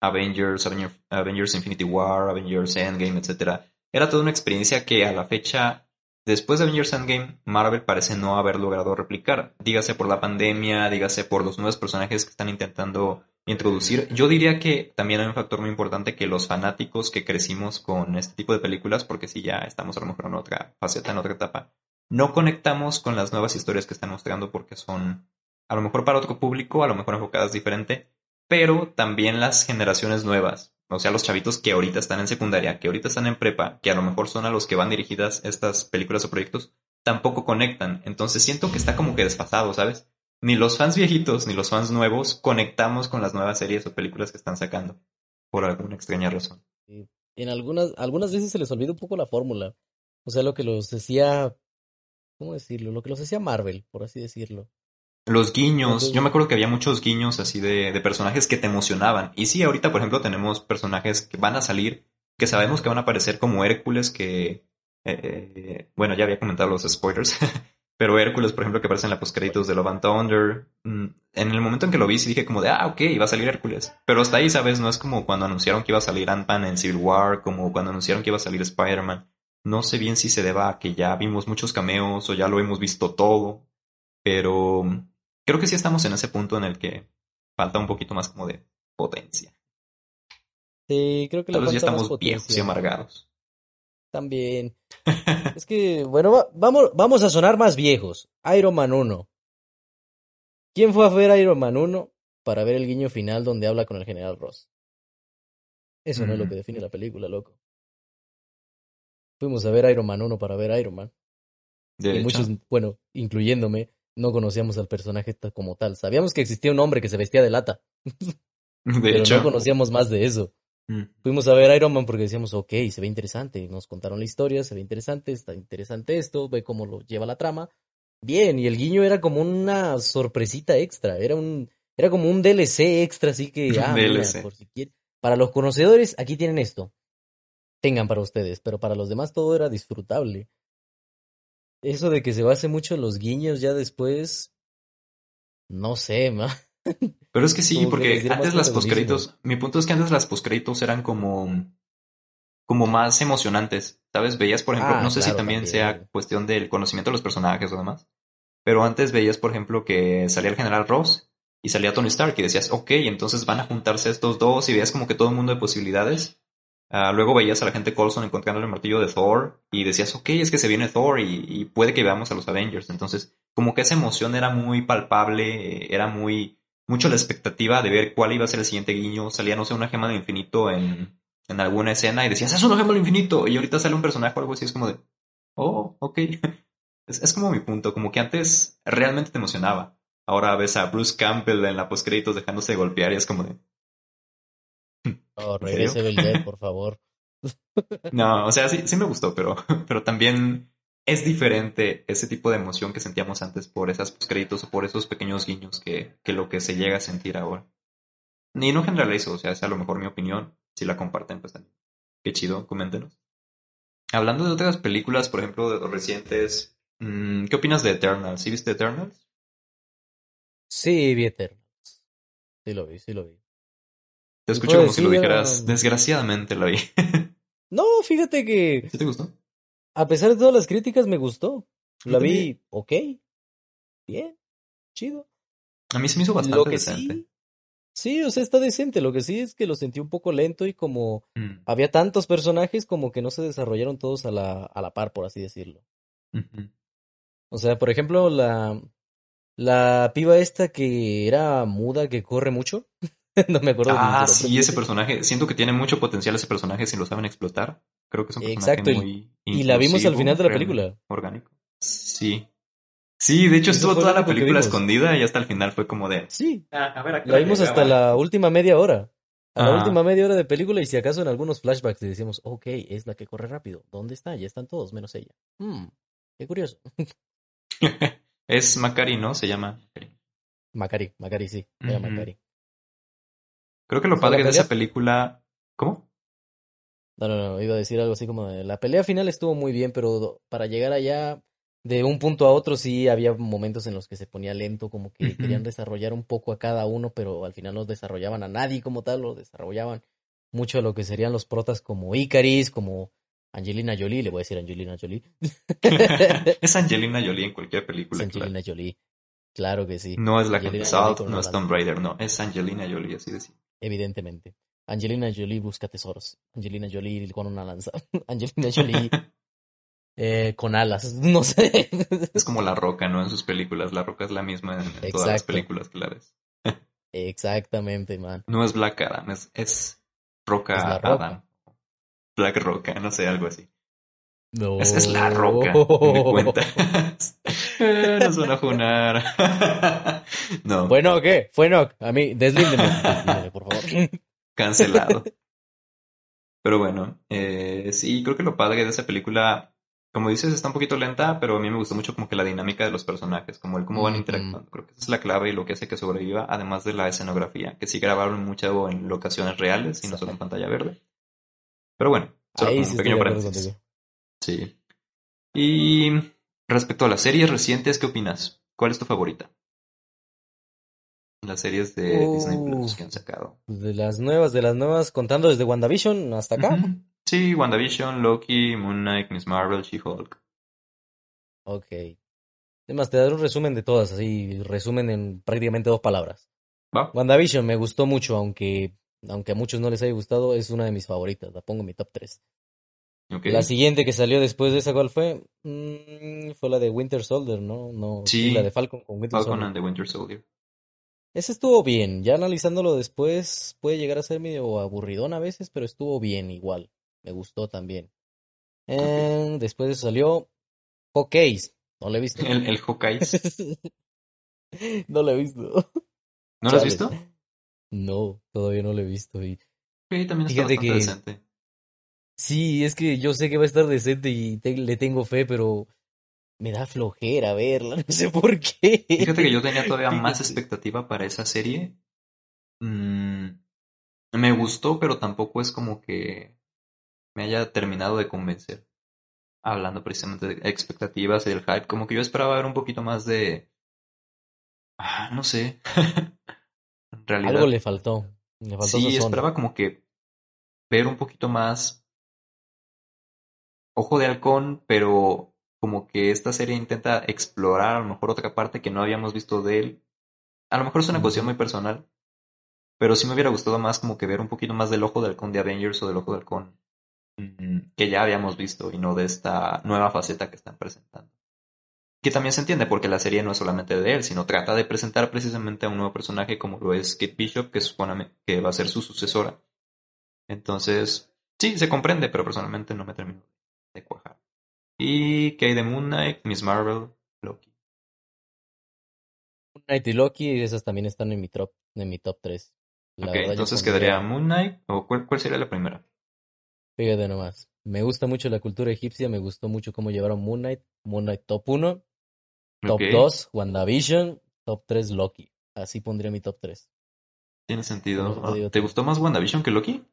[SPEAKER 1] Avengers, Avengers, Infinity War, Avengers Endgame, etc. Era toda una experiencia que a la fecha, después de Avengers Endgame, Marvel parece no haber logrado replicar. Dígase por la pandemia, dígase por los nuevos personajes que están intentando introducir. Yo diría que también hay un factor muy importante que los fanáticos que crecimos con este tipo de películas, porque si ya estamos a lo mejor en otra faceta, en otra etapa, no conectamos con las nuevas historias que están mostrando porque son a lo mejor para otro público, a lo mejor enfocadas diferente, pero también las generaciones nuevas, o sea, los chavitos que ahorita están en secundaria, que ahorita están en prepa, que a lo mejor son a los que van dirigidas estas películas o proyectos, tampoco conectan. Entonces siento que está como que desfasado, ¿sabes? ni los fans viejitos ni los fans nuevos conectamos con las nuevas series o películas que están sacando, por alguna extraña razón.
[SPEAKER 2] En algunas, algunas veces se les olvida un poco la fórmula. O sea, lo que los decía, ¿cómo decirlo? Lo que los decía Marvel, por así decirlo.
[SPEAKER 1] Los guiños, yo me acuerdo que había muchos guiños así de, de personajes que te emocionaban. Y sí, ahorita, por ejemplo, tenemos personajes que van a salir, que sabemos que van a aparecer como Hércules, que, eh, eh bueno, ya había comentado los spoilers, Pero Hércules, por ejemplo, que aparece en la postcréditos de Love and Thunder, mm, en el momento en que lo vi, sí dije como de, ah, ok, va a salir Hércules. Pero hasta ahí, ¿sabes? No es como cuando anunciaron que iba a salir Ant-Man en Civil War, como cuando anunciaron que iba a salir Spider-Man. No sé bien si se deba a que ya vimos muchos cameos o ya lo hemos visto todo, pero creo que sí estamos en ese punto en el que falta un poquito más como de potencia.
[SPEAKER 2] Sí, creo que
[SPEAKER 1] Tal vez ya estamos viejos y amargados.
[SPEAKER 2] También. es que, bueno, vamos, vamos a sonar más viejos. Iron Man 1. ¿Quién fue a ver Iron Man 1 para ver el guiño final donde habla con el general Ross? Eso no es lo que mm. define la película, loco. Fuimos a ver Iron Man 1 para ver Iron Man. y muchos, bueno, incluyéndome, no conocíamos al personaje como tal. Sabíamos que existía un hombre que se vestía de lata. De pero no conocíamos más de eso. Mm. Fuimos a ver Iron Man porque decíamos, ok, se ve interesante. Nos contaron la historia, se ve interesante, está interesante esto, ve cómo lo lleva la trama. Bien, y el guiño era como una sorpresita extra, era un, era como un DLC extra, así que, ah, por si. Para los conocedores, aquí tienen esto. Tengan para ustedes, pero para los demás todo era disfrutable. Eso de que se base mucho en los guiños ya después, no sé, ma.
[SPEAKER 1] Pero es que sí, porque antes las postcréditos, mi punto es que antes las postcréditos eran como como más emocionantes, ¿sabes? Veías, por ejemplo, ah, no sé si también, sea cuestión del conocimiento de los personajes o demás, pero antes veías, por ejemplo, que salía el general Ross y salía Tony Stark y decías, ok, entonces van a juntarse estos dos y veías como que todo un mundo de posibilidades. Ah, luego veías a la gente Colson encontrando el martillo de Thor y decías, ok, es que se viene Thor y, puede que veamos a los Avengers. Entonces, como que esa emoción era muy palpable, era muy mucho la expectativa de ver cuál iba a ser el siguiente guiño. Salía, no sé, una gema del infinito en, en alguna escena y decías, es una gema del infinito. Y ahorita sale un personaje o algo así, es como de, oh, ok. Es, es como mi punto, como que antes realmente te emocionaba. Ahora ves a Bruce Campbell en la postcréditos dejándose de golpear y es como de.
[SPEAKER 2] Oh, regrese Belder, por favor.
[SPEAKER 1] No, o sea, sí, sí me gustó, pero, pero también es diferente ese tipo de emoción que sentíamos antes por esas créditos o por esos pequeños guiños que, que lo que se llega a sentir ahora. Ni no generalizo, o sea, es a lo mejor mi opinión. Si la comparten, pues también. Qué chido, coméntenos. Hablando de otras películas, por ejemplo, de los recientes, mm, ¿qué opinas de Eternals? ¿Sí viste Eternals?
[SPEAKER 2] Sí, vi Eternals. Sí lo vi, sí lo vi.
[SPEAKER 1] Te escucho como si lo dijeras, desgraciadamente lo vi.
[SPEAKER 2] no, fíjate que...
[SPEAKER 1] ¿Sí te gustó?
[SPEAKER 2] a pesar de todas las críticas, me gustó. La vi, ok, bien, chido.
[SPEAKER 1] A mí se me hizo bastante decente.
[SPEAKER 2] Sí, o sea, está decente. Lo que sí es que lo sentí un poco lento y como mm. había tantos personajes, como que no se desarrollaron todos a la, a la par, por así decirlo. O sea, por ejemplo, la, la piba esta que era muda, que corre mucho. no me acuerdo.
[SPEAKER 1] Ah, sí, ese personaje. Siento que tiene mucho potencial ese personaje si lo saben explotar. Creo que es un personaje Exacto, muy.
[SPEAKER 2] Y, la vimos al final de la película.
[SPEAKER 1] Orgánico. Sí. Sí, de hecho estuvo toda la película escondida y hasta el final fue como de.
[SPEAKER 2] Sí. Ah, a ver, la vimos hasta la última media hora. A la última media hora de película y si acaso en algunos flashbacks le decíamos, ok, es la que corre rápido. ¿Dónde está? Ya están todos, menos ella. Hmm, qué curioso.
[SPEAKER 1] es Macari, ¿no? Se llama. Macari.
[SPEAKER 2] Macari, Macari sí, era
[SPEAKER 1] Ujú.
[SPEAKER 2] Macari.
[SPEAKER 1] Creo que lo padre de esa película. ¿Cómo?
[SPEAKER 2] No, no, no, iba a decir algo así como de, la pelea final estuvo muy bien, pero para llegar allá de un punto a otro sí había momentos en los que se ponía lento, como que querían desarrollar un poco a cada uno, pero al final no desarrollaban a nadie como tal, lo desarrollaban mucho a lo que serían los protas como Icaris, como Angelina Jolie, le voy a decir Angelina Jolie.
[SPEAKER 1] es Angelina Jolie en cualquier
[SPEAKER 2] Es
[SPEAKER 1] película. claro.
[SPEAKER 2] Angelina Jolie, claro que sí,
[SPEAKER 1] No es la
[SPEAKER 2] Angelina Jolie
[SPEAKER 1] Salt, no es. Tomb Raider, no. Es Angelina Jolie, así de simple.
[SPEAKER 2] Evidentemente. Angelina Jolie busca tesoros, Angelina Jolie con una lanza, Angelina Jolie eh, con alas, no sé.
[SPEAKER 1] Es como La Roca, ¿no? En sus películas. La Roca es la misma en, en todas las películas que la ves.
[SPEAKER 2] Exactamente, man.
[SPEAKER 1] No es Black Adam, es, es Roca
[SPEAKER 2] Es la Roca.
[SPEAKER 1] Adam. Black Roca, no sé, algo así.
[SPEAKER 2] No.
[SPEAKER 1] Es, es La Roca, me cuenta. Eh, Nos van a funar. no,
[SPEAKER 2] Fue no, ¿qué? Fue no. A mí, deslíndeme. Por favor.
[SPEAKER 1] cancelado. Pero bueno, eh, sí, creo que lo padre de esa película, como dices, está un poquito lenta, pero a mí me gustó mucho como que la dinámica de los personajes, como el cómo van interactuando. Creo que esa es la clave y lo que hace que sobreviva, además de la escenografía, que sí grabaron mucho en locaciones reales y no solo en pantalla verde. Pero bueno, solo
[SPEAKER 2] Ahí
[SPEAKER 1] como
[SPEAKER 2] sí
[SPEAKER 1] un pequeño paréntesis. Sí. Y respecto a las series recientes, ¿qué opinas? ¿Cuál es tu favorita? Las series de Disney Plus
[SPEAKER 2] Uf.
[SPEAKER 1] que han sacado.
[SPEAKER 2] De las nuevas, de las nuevas, contando desde WandaVision hasta acá.
[SPEAKER 1] Sí, WandaVision, Loki, Moon Knight, Miss Marvel, She-Hulk.
[SPEAKER 2] Ok. Además, te daré un resumen de todas, así, resumen en prácticamente dos palabras.
[SPEAKER 1] ¿Va?
[SPEAKER 2] WandaVision me gustó mucho, aunque, aunque a muchos no les haya gustado, es una de mis favoritas. La pongo en mi top 3. La siguiente que salió después de esa, ¿cuál fue? Mm, fue la de Winter Soldier, ¿no? No,
[SPEAKER 1] Sí.
[SPEAKER 2] la de Falcon con Winter
[SPEAKER 1] Falcon
[SPEAKER 2] Soldier.
[SPEAKER 1] and the Winter Soldier.
[SPEAKER 2] Ese estuvo bien, ya analizándolo después puede llegar a ser medio aburridón a veces, pero estuvo bien igual, me gustó también. Eh, después de eso salió Hawkeyes, no lo he visto.
[SPEAKER 1] El, el Hawkeye.
[SPEAKER 2] no lo he visto.
[SPEAKER 1] ¿No lo has visto?
[SPEAKER 2] No, todavía no lo he visto. Y...
[SPEAKER 1] Sí, también está
[SPEAKER 2] Fíjate
[SPEAKER 1] bastante
[SPEAKER 2] que-
[SPEAKER 1] decente.
[SPEAKER 2] Sí, es que yo sé que va a estar decente y te- le tengo fe, pero me da flojera verla, no sé por qué.
[SPEAKER 1] Fíjate que yo tenía todavía más expectativa para esa serie. Mm, me gustó, pero tampoco es como que me haya terminado de convencer. Hablando precisamente de expectativas y del hype, como que yo esperaba ver un poquito más de... Ah, no sé. en realidad,
[SPEAKER 2] Algo le faltó, le faltó
[SPEAKER 1] sí, esperaba como que ver un poquito más Ojo de Halcón, pero como que esta serie intenta explorar a lo mejor otra parte que no habíamos visto de él. A lo mejor es una cuestión muy personal, pero sí me hubiera gustado más como que ver un poquito más del Ojo de Halcón de Avengers o del Ojo de Halcón que ya habíamos visto y no de esta nueva faceta que están presentando. Que también se entiende porque la serie no es solamente de él, sino trata de presentar precisamente a un nuevo personaje como lo es Kate Bishop, que supone que va a ser su sucesora. Entonces, sí, se comprende, pero personalmente no me terminó de cuajar. Y que hay de Moon Knight, Miss Marvel, Loki.
[SPEAKER 2] Moon Knight y Loki, esas también están en mi top, en mi top 3. La
[SPEAKER 1] ok,
[SPEAKER 2] verdad, yo
[SPEAKER 1] entonces
[SPEAKER 2] pondría-
[SPEAKER 1] quedaría Moon Knight, o cuál, cuál sería la primera?
[SPEAKER 2] Fíjate nomás. Me gusta mucho la cultura egipcia, me gustó mucho cómo llevaron Moon Knight. Moon Knight top 1, top
[SPEAKER 1] Ok,
[SPEAKER 2] 2, WandaVision, top 3, Loki. Así pondría mi top 3.
[SPEAKER 1] Tiene sentido.
[SPEAKER 2] Te
[SPEAKER 1] Ah, ¿Te
[SPEAKER 2] que-
[SPEAKER 1] gustó más WandaVision que Loki?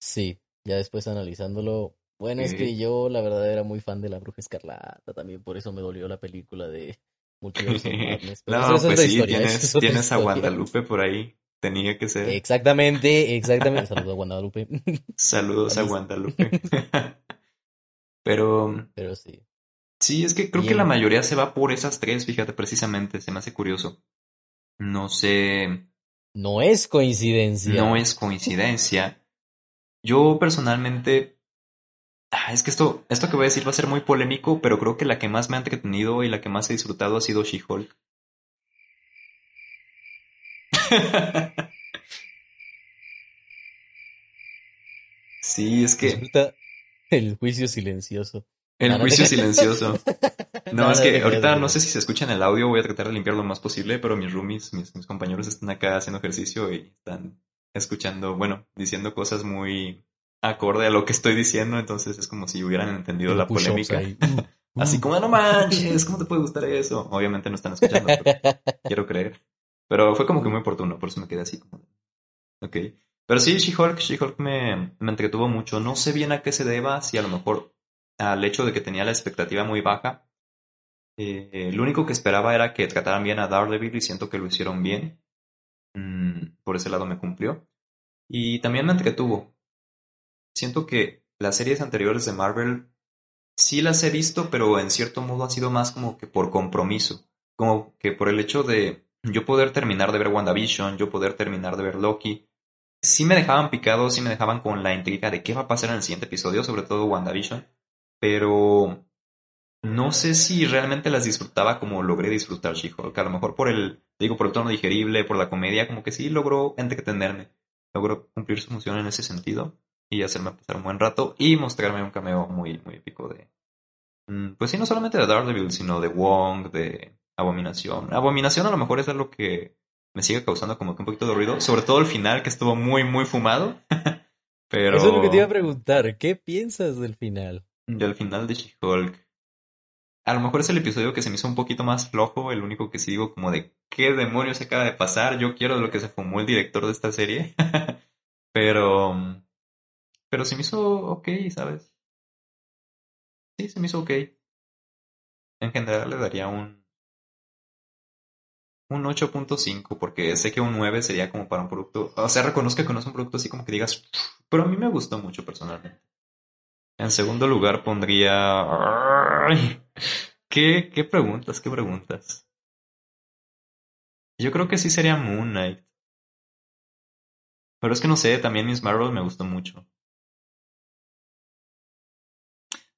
[SPEAKER 2] Sí, ya después analizándolo. Bueno, es que yo la verdad era muy fan de la Bruja Escarlata, también por eso me dolió la película de Multiverse of Madness. Pero
[SPEAKER 1] no, pues sí,
[SPEAKER 2] historia,
[SPEAKER 1] tienes, a. Guadalupe por ahí. Tenía que ser.
[SPEAKER 2] Exactamente, exactamente. Saludos a Guadalupe.
[SPEAKER 1] Saludos a. Guadalupe. Pero
[SPEAKER 2] Pero sí.
[SPEAKER 1] sí, es que creo que la mayoría se va por esas tres, fíjate, precisamente. Se me hace curioso. No sé.
[SPEAKER 2] No es coincidencia.
[SPEAKER 1] No es coincidencia. Yo personalmente. Ah, es que esto, esto que voy a decir va a ser muy polémico, pero creo que la que más me ha entretenido y la que más he disfrutado ha sido She-Hulk. sí, es que
[SPEAKER 2] Disfruta el juicio silencioso.
[SPEAKER 1] el juicio silencioso. No, es que ahorita
[SPEAKER 2] no
[SPEAKER 1] sé si se escucha en el audio, voy a tratar de limpiar lo más posible, pero mis roomies, mis, mis compañeros están acá haciendo ejercicio y están escuchando, bueno, diciendo cosas muy acorde a lo que estoy diciendo, entonces es como si hubieran entendido la polémica.
[SPEAKER 2] Uh,
[SPEAKER 1] Así como, no manches, ¿cómo te puede gustar eso? Obviamente no están escuchando, pero quiero creer. Pero fue como que muy oportuno, por eso me quedé así como... Ok. Pero sí, She-Hulk, She-Hulk me, me entretuvo mucho. No sé bien a qué se deba, si a lo mejor al hecho de que tenía la expectativa muy baja. Eh, lo único que esperaba era que trataran bien a Daredevil y siento que lo hicieron bien. Mm, por ese lado me cumplió. Y también me entretuvo. Siento que las series anteriores de Marvel sí las he visto, pero en cierto modo ha sido más como que por compromiso. Como que por el hecho de yo poder terminar de ver WandaVision, yo poder terminar de ver Loki. Sí me dejaban picado, sí me dejaban con la intriga de qué va a pasar en el siguiente episodio, sobre todo WandaVision. Pero no sé si realmente las disfrutaba como logré disfrutar She-Hulk. A lo mejor por el, digo, por el tono digerible, por la comedia, como que sí logró entretenerme. Logró cumplir su función en ese sentido y hacerme pasar un buen rato y mostrarme un cameo muy, muy épico de... mm, Pues sí, no solamente de Daredevil, sino de Wong, de Abominación. Abominación a lo mejor es algo que me sigue causando como que un poquito de ruido, sobre todo el final que estuvo muy, muy fumado. Pero...
[SPEAKER 2] Eso es lo que te iba a preguntar. ¿Qué piensas del final?
[SPEAKER 1] Al final de She-Hulk. A lo mejor es el episodio que se me hizo un poquito más flojo, el único que sí digo como de qué demonios acaba de pasar, yo quiero lo que se fumó el director de esta serie. pero pero se me hizo ok, ¿sabes? Sí, se me hizo ok. En general le daría un un 8.5 porque sé que un 9 sería como para un producto, o sea, reconozco que no es un producto así como que digas, pero a mí me gustó mucho personalmente. En segundo lugar pondría... ¿Qué, ¿Qué preguntas? ¿Qué preguntas? Yo creo que sí sería Moon Knight. Pero es que no sé, también Miss Marvel me gustó mucho.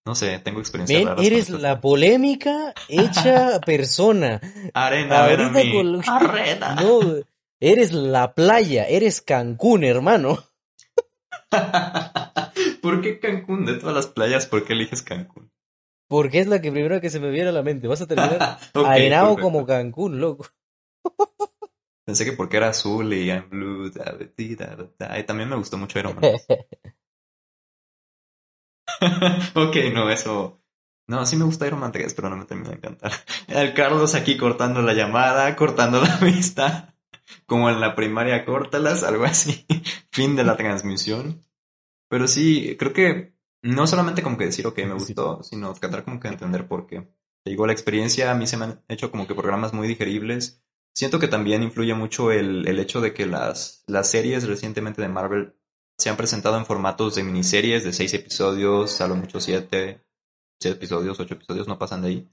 [SPEAKER 1] No sé, tengo con
[SPEAKER 2] eres la polémica hecha persona.
[SPEAKER 1] Arena,
[SPEAKER 2] Ahorita con que-
[SPEAKER 1] Arena.
[SPEAKER 2] No, eres la playa, eres Cancún, hermano.
[SPEAKER 1] ¿Por qué Cancún? De todas las playas, ¿por qué eliges Cancún?
[SPEAKER 2] Porque es la que primero que se me viene a la mente. Vas a terminar
[SPEAKER 1] Ok,
[SPEAKER 2] arenado
[SPEAKER 1] perfecto.
[SPEAKER 2] como Cancún, loco.
[SPEAKER 1] Pensé que porque era azul y I'm blue. da, da, da. Y también me gustó mucho Iron Man. ok, no, eso. No, sí me gusta Iron Man 3, pero no me termina de encantar. El Carlos aquí cortando la llamada, cortando la vista. Como en la primaria, córtalas, algo así. fin de la transmisión. Pero sí, creo que no solamente como que decir, ok, me gustó, sino tratar como que de entender por qué. Te digo, la experiencia a mí se me han hecho como que programas muy digeribles. Siento que también influye mucho el, el hecho de que las, las series recientemente de Marvel se han presentado en formatos de miniseries de seis episodios, a lo mucho siete, siete episodios, ocho episodios, no pasan de ahí.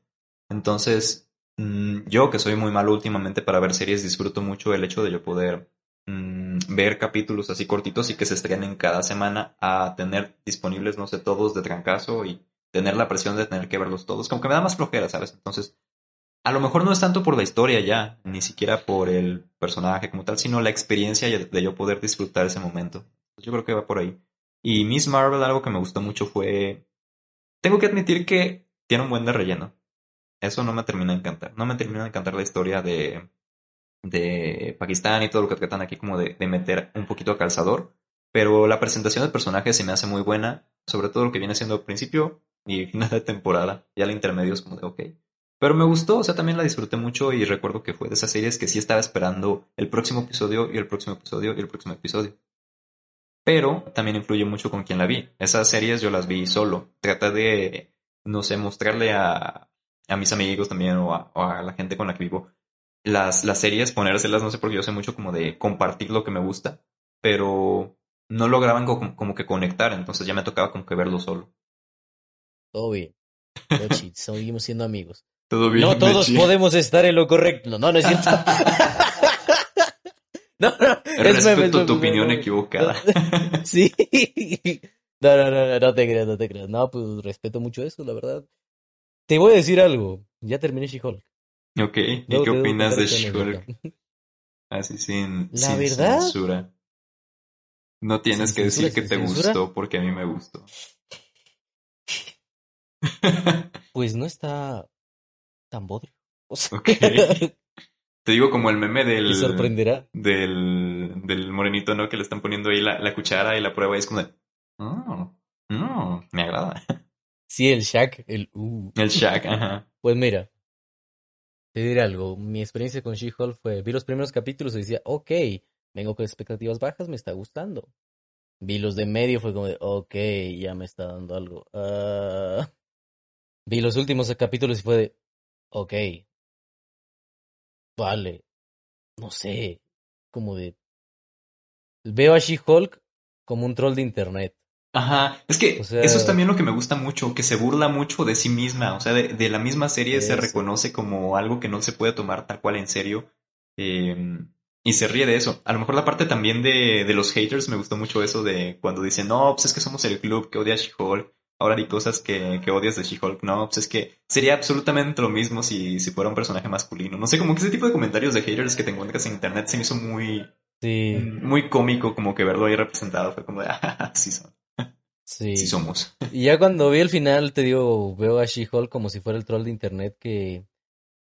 [SPEAKER 1] Entonces, mm, yo que soy muy malo últimamente para ver series, disfruto mucho el hecho de yo poder mm, ver capítulos así cortitos y que se estrenen cada semana a tener disponibles, no sé, todos de trancazo y tener la presión de tener que verlos todos. Como que me da más flojera, ¿sabes? Entonces, a lo mejor no es tanto por la historia ya, ni siquiera por el personaje como tal, sino la experiencia de yo poder disfrutar ese momento. Yo creo que va por ahí. Y Miss Marvel, algo que me gustó mucho fue. Tengo que admitir que tiene un buen de relleno. Eso no me termina de encantar. No me termina de encantar la historia de. de Pakistán y todo lo que tratan aquí, como de, meter un poquito a calzador. Pero la presentación del personaje se me hace muy buena. Sobre todo lo que viene siendo principio y final de temporada. Ya el intermedio es como de ok. Pero me gustó, o sea, también la disfruté mucho y recuerdo que fue de esas series que sí estaba esperando el próximo episodio y el próximo episodio y el próximo episodio. Pero también influye mucho con quién la vi. Esas series yo las vi solo. Trata de, no sé, mostrarle a, a mis amigos también o a, o a la gente con la que vivo las, las series, ponérselas, no sé, porque yo sé mucho como de compartir lo que me gusta, pero no lograban co- como que conectar, entonces ya me tocaba como que verlo solo.
[SPEAKER 2] Todo bien. Seguimos siendo amigos.
[SPEAKER 1] Todo
[SPEAKER 2] No todos podemos estar en lo correcto. No, no es cierto. no, no. es meme,
[SPEAKER 1] tu opinión equivocada.
[SPEAKER 2] Sí. No, no, no, no, no te creas, no te creas. No, pues respeto mucho eso, la verdad. Te voy a decir algo. Ya terminé She-Hulk.
[SPEAKER 1] ok, ¿y qué opinas de
[SPEAKER 2] anécdota.
[SPEAKER 1] Así sin,
[SPEAKER 2] La
[SPEAKER 1] sin
[SPEAKER 2] verdad,
[SPEAKER 1] censura. No tienes que decir que te gustó porque a mí me gustó.
[SPEAKER 2] Pues no está tan bodrio. O sea,
[SPEAKER 1] Ok. Te digo como el meme del...
[SPEAKER 2] Te sorprenderá.
[SPEAKER 1] Del, del morenito, ¿no? Que le están poniendo ahí la, la cuchara y la prueba y es como de... Oh, no, me agrada.
[SPEAKER 2] Sí, el Shaq, el uh.
[SPEAKER 1] El Shaq, ajá.
[SPEAKER 2] Pues mira, te diré algo. Mi experiencia con She-Hulk fue, vi los primeros capítulos y decía, ok, vengo con expectativas bajas, me está gustando. Vi los de medio, fue como de, ok, ya me está dando algo. Ah. Vi los últimos capítulos y fue de, ok, vale, no sé, como de... Veo a She-Hulk como un troll de internet.
[SPEAKER 1] Ajá, es que
[SPEAKER 2] O sea-
[SPEAKER 1] eso es también lo que me gusta mucho, que se burla mucho de sí misma, o sea, de, de la misma serie se reconoce como algo que no se puede tomar tal cual en serio eh, y se ríe de eso. A lo mejor la parte también de, de los haters me gustó mucho eso de cuando dicen, no, pues es que somos el club que odia a She-Hulk, ahora di cosas que, que odias de She-Hulk, no, pues es que sería absolutamente lo mismo si, si fuera un personaje masculino. No sé, como que ese tipo de comentarios de haters que te encuentras en internet se me hizo muy,
[SPEAKER 2] Sí,
[SPEAKER 1] muy cómico como que verlo ahí representado, fue como de, ah, sí son,
[SPEAKER 2] sí.
[SPEAKER 1] sí somos.
[SPEAKER 2] Y ya cuando vi el final, te digo, veo a She-Hulk como si fuera el troll de internet que,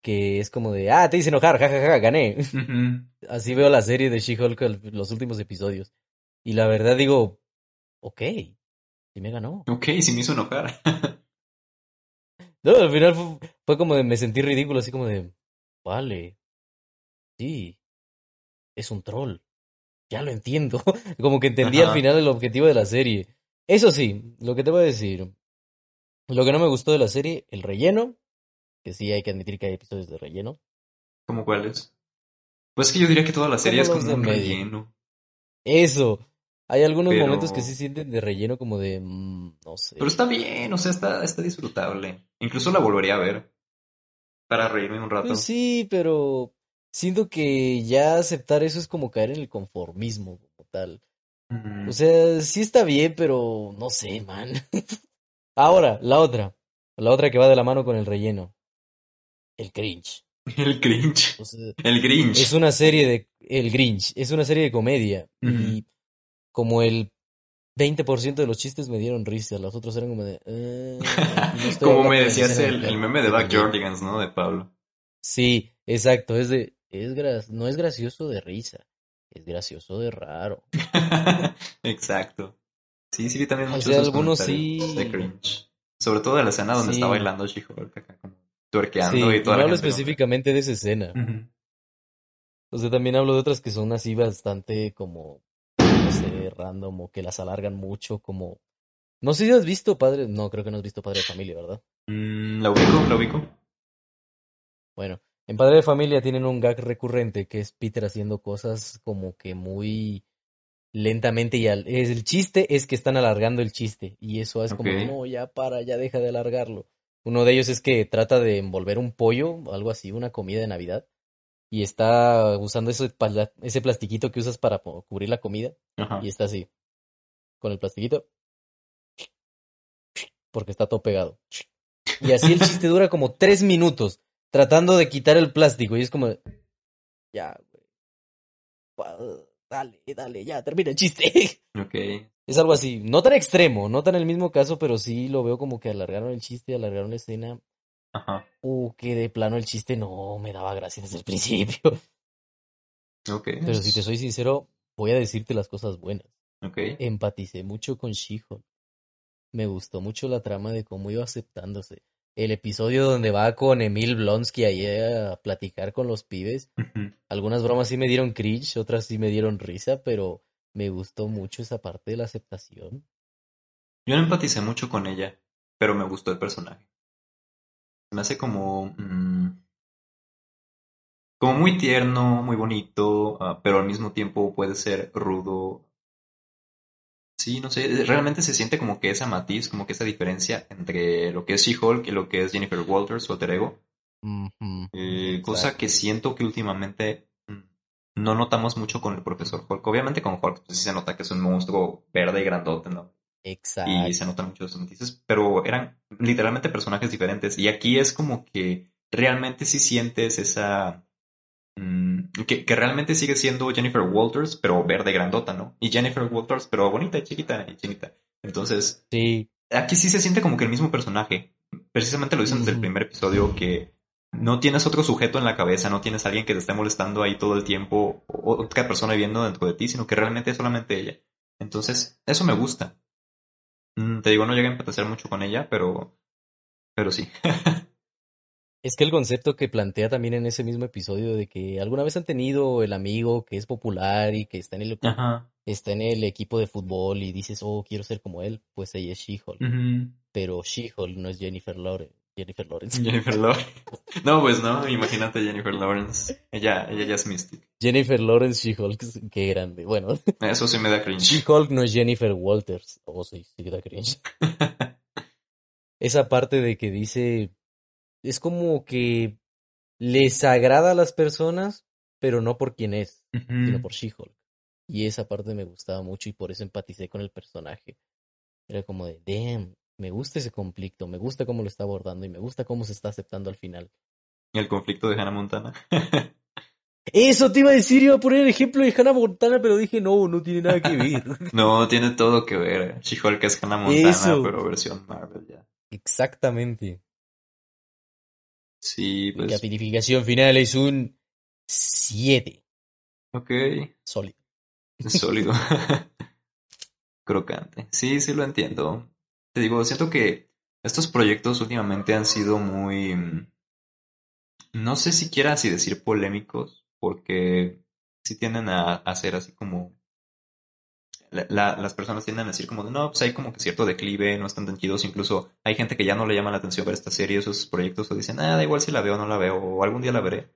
[SPEAKER 2] que es como de, ah, te hice enojar, jajaja, gané.
[SPEAKER 1] Ujú.
[SPEAKER 2] Así veo la serie de She-Hulk, los últimos episodios. Y la verdad digo, ok, sí me ganó.
[SPEAKER 1] Ok, sí me hizo enojar.
[SPEAKER 2] No, al final fue, fue como de, me sentí ridículo, así como de, vale, sí, es un troll. Ya lo entiendo. Como que entendí al final el objetivo de la serie. Eso sí, lo que te voy a decir. Lo que no me gustó de la serie, el relleno. Que sí hay que admitir que hay episodios de relleno.
[SPEAKER 1] ¿Cómo cuáles? Pues es que yo diría que toda la serie es
[SPEAKER 2] Como
[SPEAKER 1] un
[SPEAKER 2] medio.
[SPEAKER 1] relleno.
[SPEAKER 2] Eso. Hay algunos
[SPEAKER 1] Pero-
[SPEAKER 2] momentos que sí sienten de relleno como de... mm, no sé.
[SPEAKER 1] Pero está bien, o sea, está, está disfrutable. Incluso la volvería a ver. Para reírme un rato.
[SPEAKER 2] Pues sí, pero siento que ya aceptar eso es como caer en el conformismo como tal.
[SPEAKER 1] Mm.
[SPEAKER 2] O sea, sí está bien, pero no sé, man. Ahora, la otra. La otra que va de la mano con el relleno. El cringe.
[SPEAKER 1] El cringe.
[SPEAKER 2] O sea,
[SPEAKER 1] El Grinch.
[SPEAKER 2] es una serie de... El Grinch. Es una serie de comedia. Y como el 20% de los chistes me dieron risa. Los otros eran como de... eh, no estoy
[SPEAKER 1] Como me
[SPEAKER 2] de
[SPEAKER 1] decías el, meme de Back. Jordigans, ¿no? De Pablo.
[SPEAKER 2] Sí, exacto. Es de... Es gra- No es gracioso de risa. Es gracioso de raro.
[SPEAKER 1] Exacto. Sí, sí, también
[SPEAKER 2] O
[SPEAKER 1] muchos
[SPEAKER 2] sea,
[SPEAKER 1] esos
[SPEAKER 2] algunos sí.
[SPEAKER 1] de cringe. Sobre todo de la escena donde
[SPEAKER 2] Sí.
[SPEAKER 1] está bailando She-Hulk acá como tuerqueando
[SPEAKER 2] Sí,
[SPEAKER 1] y la
[SPEAKER 2] hablo
[SPEAKER 1] como-
[SPEAKER 2] específicamente de esa escena.
[SPEAKER 1] Ujú.
[SPEAKER 2] O sea, también hablo de otras que son así bastante como, random o que las alargan mucho, como... No sé si has visto Padre... No, creo que no has visto Padre de Familia, ¿verdad?
[SPEAKER 1] Mm, ¿La ubico? ¿La ubico?
[SPEAKER 2] Bueno, en Padre de Familia tienen un gag recurrente que es Peter haciendo cosas como que muy lentamente y al... es el chiste es que están alargando el chiste y eso es como, no, ya para, ya deja de alargarlo. Uno de ellos es que trata de envolver un pollo, algo así, una comida de Navidad, y está usando ese, ese plastiquito que usas para cubrir la comida
[SPEAKER 1] Ajá.
[SPEAKER 2] y está así, con el plastiquito, porque está todo pegado. Y así el chiste dura como tres minutos, tratando de quitar el plástico, y es como, ya, güey, dale, dale, ya, termina el chiste.
[SPEAKER 1] Ok.
[SPEAKER 2] Es algo así, no tan extremo, no tan el mismo caso, pero sí lo veo como que alargaron el chiste, alargaron la escena,
[SPEAKER 1] Ajá.
[SPEAKER 2] o que de plano el chiste no me daba gracia desde el principio.
[SPEAKER 1] Ok.
[SPEAKER 2] Pero si te soy sincero, voy a decirte las cosas buenas.
[SPEAKER 1] Ok.
[SPEAKER 2] Empaticé mucho con She-Hulk. Me gustó mucho la trama de cómo iba aceptándose. El episodio donde va con Emil Blonsky ahí a platicar con los pibes. Algunas bromas sí me dieron cringe, otras sí me dieron risa, pero me gustó mucho esa parte de la aceptación.
[SPEAKER 1] Yo no empaticé mucho con ella, pero me gustó el personaje. Me hace como... mm, como muy tierno, muy bonito, ah, pero al mismo tiempo puede ser rudo. Sí, no sé, realmente se siente como que esa matiz, como que esa diferencia entre lo que es She-Hulk y lo que es Jennifer Walters, su alter ego. Eh, cosa que siento que últimamente mm, no notamos mucho con el profesor Hulk. Obviamente con Hulk pues, sí se nota que es un monstruo verde y grandote, ¿no?
[SPEAKER 2] Exacto.
[SPEAKER 1] y se notan mucho esos matices, pero eran literalmente personajes diferentes. Y aquí es como que realmente sí sientes esa. mm, que, que realmente sigue siendo Jennifer Walters, pero verde grandota, ¿no? Y Jennifer Walters, pero bonita y chiquita y chinita. Entonces,
[SPEAKER 2] Sí,
[SPEAKER 1] aquí sí se siente como que el mismo personaje. Precisamente lo dicen desde el primer episodio que no tienes otro sujeto en la cabeza, no tienes alguien que te esté molestando ahí todo el tiempo, o otra persona viviendo dentro de ti, sino que realmente es solamente ella. Entonces, eso me gusta. Mm, Te digo, no llegué a empatizar mucho con ella, pero, pero sí.
[SPEAKER 2] Es que el concepto que plantea también en ese mismo episodio de que alguna vez han tenido el amigo que es popular y que está en el,
[SPEAKER 1] Ajá.
[SPEAKER 2] está en el equipo de fútbol y dices, oh, quiero ser como él, pues ella es She-Hulk. Pero She-Hulk no es Jennifer Lawrence. Jennifer Lawrence.
[SPEAKER 1] Jennifer Lawrence. No, pues no, imagínate Jennifer Lawrence. Ella, ella ya es Mystic.
[SPEAKER 2] Jennifer Lawrence She-Hulk, qué grande. Bueno,
[SPEAKER 1] Eso sí me da cringe.
[SPEAKER 2] She-Hulk no es Jennifer Walters. Oh, sí, sí, da cringe. Esa parte de que dice, es como que les agrada a las personas, pero no por quién es, sino por She-Hulk. Y esa parte me gustaba mucho y por eso empaticé con el personaje. Era como de, damn, me gusta ese conflicto, me gusta cómo lo está abordando y me gusta cómo se está aceptando al final.
[SPEAKER 1] El conflicto de Hannah Montana.
[SPEAKER 2] Eso te iba a decir, iba a poner el ejemplo de Hannah Montana, pero dije, no, no tiene nada que ver.
[SPEAKER 1] No, tiene todo que ver. She-Hulk es Hannah Montana,
[SPEAKER 2] Eso.
[SPEAKER 1] pero versión Marvel ya.
[SPEAKER 2] Exactamente.
[SPEAKER 1] Sí, pues.
[SPEAKER 2] calificación final es un 7.
[SPEAKER 1] Ok.
[SPEAKER 2] Sólido.
[SPEAKER 1] Sólido. Crocante. Sí, sí lo entiendo. Te digo, siento que estos proyectos últimamente han sido muy... mm, No sé siquiera si decir polémicos, porque sí tienden a, ser así como... la- la- las personas tienden a decir como, no, pues hay como que cierto declive, no están tan chidos, incluso hay gente que ya no le llama la atención ver esta serie, esos proyectos, o dicen, ah, da igual si la veo o no la veo, o algún día la veré.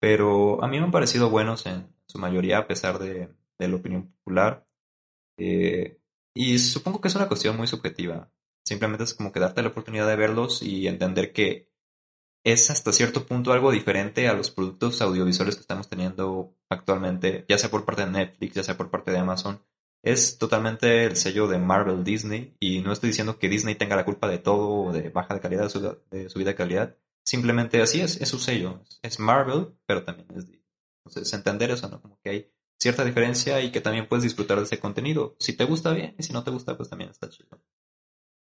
[SPEAKER 1] Pero a mí me han parecido buenos en su mayoría, a pesar de, de la opinión popular. Eh, y supongo que es una cuestión muy subjetiva. Simplemente es como que darte la oportunidad de verlos y entender que es hasta cierto punto algo diferente a los productos audiovisuales que estamos teniendo actualmente, ya sea por parte de Netflix, ya sea por parte de Amazon. Es totalmente el sello de Marvel Disney y no estoy diciendo que Disney tenga la culpa de todo o de baja de calidad, de su, de subida de calidad. Simplemente así es, es su sello. Es Marvel, pero también es Disney. Entonces, entender eso, ¿no? Como que hay cierta diferencia y que también puedes disfrutar de ese contenido. Si te gusta bien y si no te gusta, pues también está chido.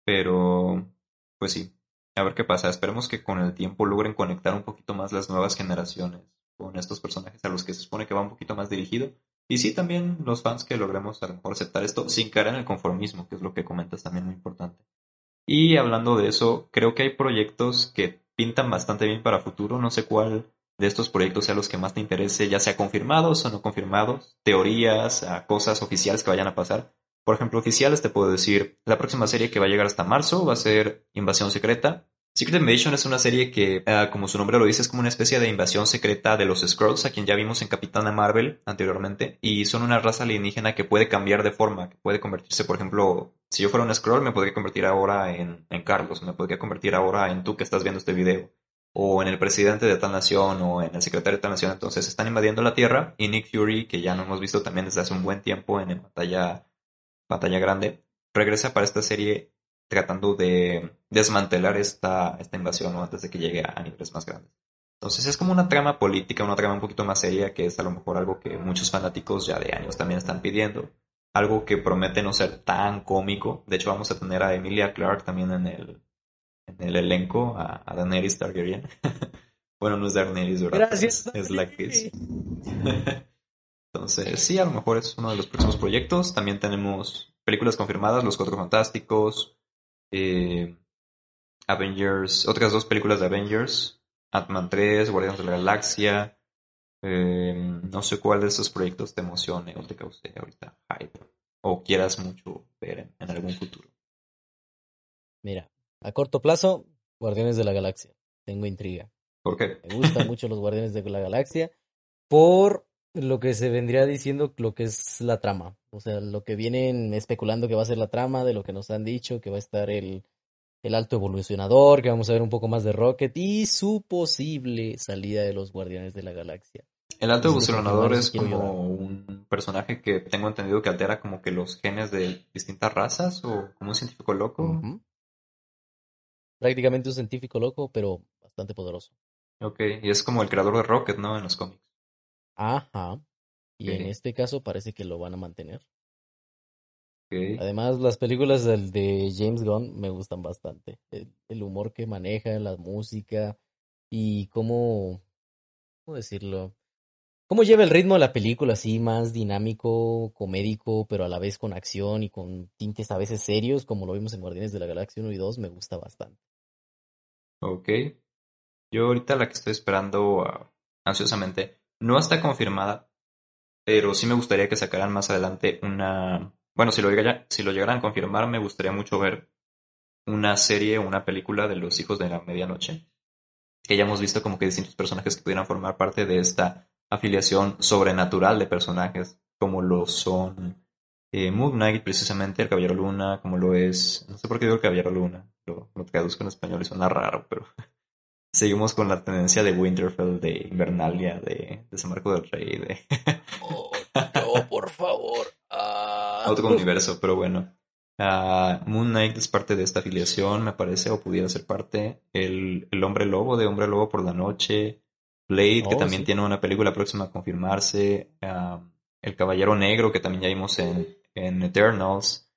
[SPEAKER 1] Pero, pues sí, a ver qué pasa. Esperemos que con el tiempo logren conectar un poquito más las nuevas generaciones con estos personajes a los que se supone que va un poquito más dirigido. Y sí, también los fans que logremos a lo mejor aceptar esto sin caer en el conformismo, que es lo que comentas también muy importante. Y hablando de eso, creo que hay proyectos que pintan bastante bien para futuro. No sé cuál de estos proyectos sea los que más te interese, ya sea confirmados o no confirmados, teorías, cosas oficiales que vayan a pasar. Por ejemplo, oficiales te puedo decir, la próxima serie que va a llegar hasta marzo va a ser Invasión Secreta. Secret Invasion es una serie que, ah, como su nombre lo dice, es como una especie de invasión secreta de los Skrulls, a quien ya vimos en Capitana Marvel anteriormente, y son una raza alienígena que puede cambiar de forma, que puede convertirse, por ejemplo, si yo fuera un Skrull, me podría convertir ahora en, en Carlos, me podría convertir ahora en tú que estás viendo este video, o en el presidente de tal nación, o en el secretario de tal nación. Entonces están invadiendo la Tierra, y Nick Fury, que ya no hemos visto también desde hace un buen tiempo en batalla, grande, regresa para esta serie tratando de desmantelar esta, esta invasión antes de que llegue a, a niveles más grandes. Entonces es como una trama política, una trama un poquito más seria, que es a lo mejor algo que muchos fanáticos ya de años también están pidiendo. Algo que promete no ser tan cómico. De hecho, vamos a tener a Emilia Clarke también en el, en el elenco, a, a Daenerys Targaryen. bueno, no es Daenerys, ¿verdad?
[SPEAKER 2] Gracias,
[SPEAKER 1] Es, es la actriz. Entonces, sí, a lo mejor es uno de los próximos proyectos. También tenemos películas confirmadas, Los Cuatro Fantásticos, eh, Avengers, otras dos películas de Avengers, Ant-Man 3, Guardianes de la Galaxia. eh, no sé cuál de esos proyectos te emocione o te cause ahorita hype o quieras mucho ver en, en algún futuro.
[SPEAKER 2] Mira, a corto plazo, Guardianes de la Galaxia. Tengo intriga.
[SPEAKER 1] ¿Por qué?
[SPEAKER 2] Me gustan mucho los Guardianes de la Galaxia por lo que se vendría diciendo lo que es la trama. O sea, lo que vienen especulando que va a ser la trama, de lo que nos han dicho, que va a estar el, el alto evolucionador, que vamos a ver un poco más de Rocket y su posible salida de los Guardianes de la Galaxia.
[SPEAKER 1] El alto evolucionador es como un personaje que tengo entendido que altera como que los genes de distintas razas o como un científico loco.
[SPEAKER 2] Prácticamente un científico loco, pero bastante poderoso.
[SPEAKER 1] Ok, y es como el creador de Rocket, ¿no? En los cómics.
[SPEAKER 2] Ajá. Y en este caso parece que lo van a mantener. Además, las películas del de James Gunn me gustan bastante. El, el humor que maneja, la música, y cómo, ¿cómo decirlo? ¿Cómo lleva el ritmo de la película así más dinámico, comédico, pero a la vez con acción y con tintes a veces serios, como lo vimos en Guardianes de la Galaxia 1 y 2, me gusta bastante.
[SPEAKER 1] Ok. Yo ahorita la que estoy esperando ah, ansiosamente no está confirmada, pero sí me gustaría que sacaran más adelante una... Bueno, si lo, llegara- si lo llegaran a confirmar, me gustaría mucho ver una serie o una película de los hijos de la medianoche. Que ya hemos visto como que distintos personajes que pudieran formar parte de esta afiliación sobrenatural de personajes, como lo son eh, Moon Knight, precisamente, el Caballero Luna, como lo es... No sé por qué digo el Caballero Luna, lo, lo traduzco en español y suena raro, pero... Seguimos con la tendencia de Winterfell, de Invernalia, de Desembarco del Rey, de
[SPEAKER 2] Oh, no, por favor. Ah.
[SPEAKER 1] otro universo, pero bueno. Ah, Moon Knight es parte de esta afiliación, me parece, o pudiera ser parte. El, el Hombre Lobo de Hombre Lobo por la Noche. Blade, que
[SPEAKER 2] Oh,
[SPEAKER 1] también
[SPEAKER 2] sí.
[SPEAKER 1] tiene una película próxima a confirmarse. ah, el Caballero Negro, que también ya vimos en, en Eternals.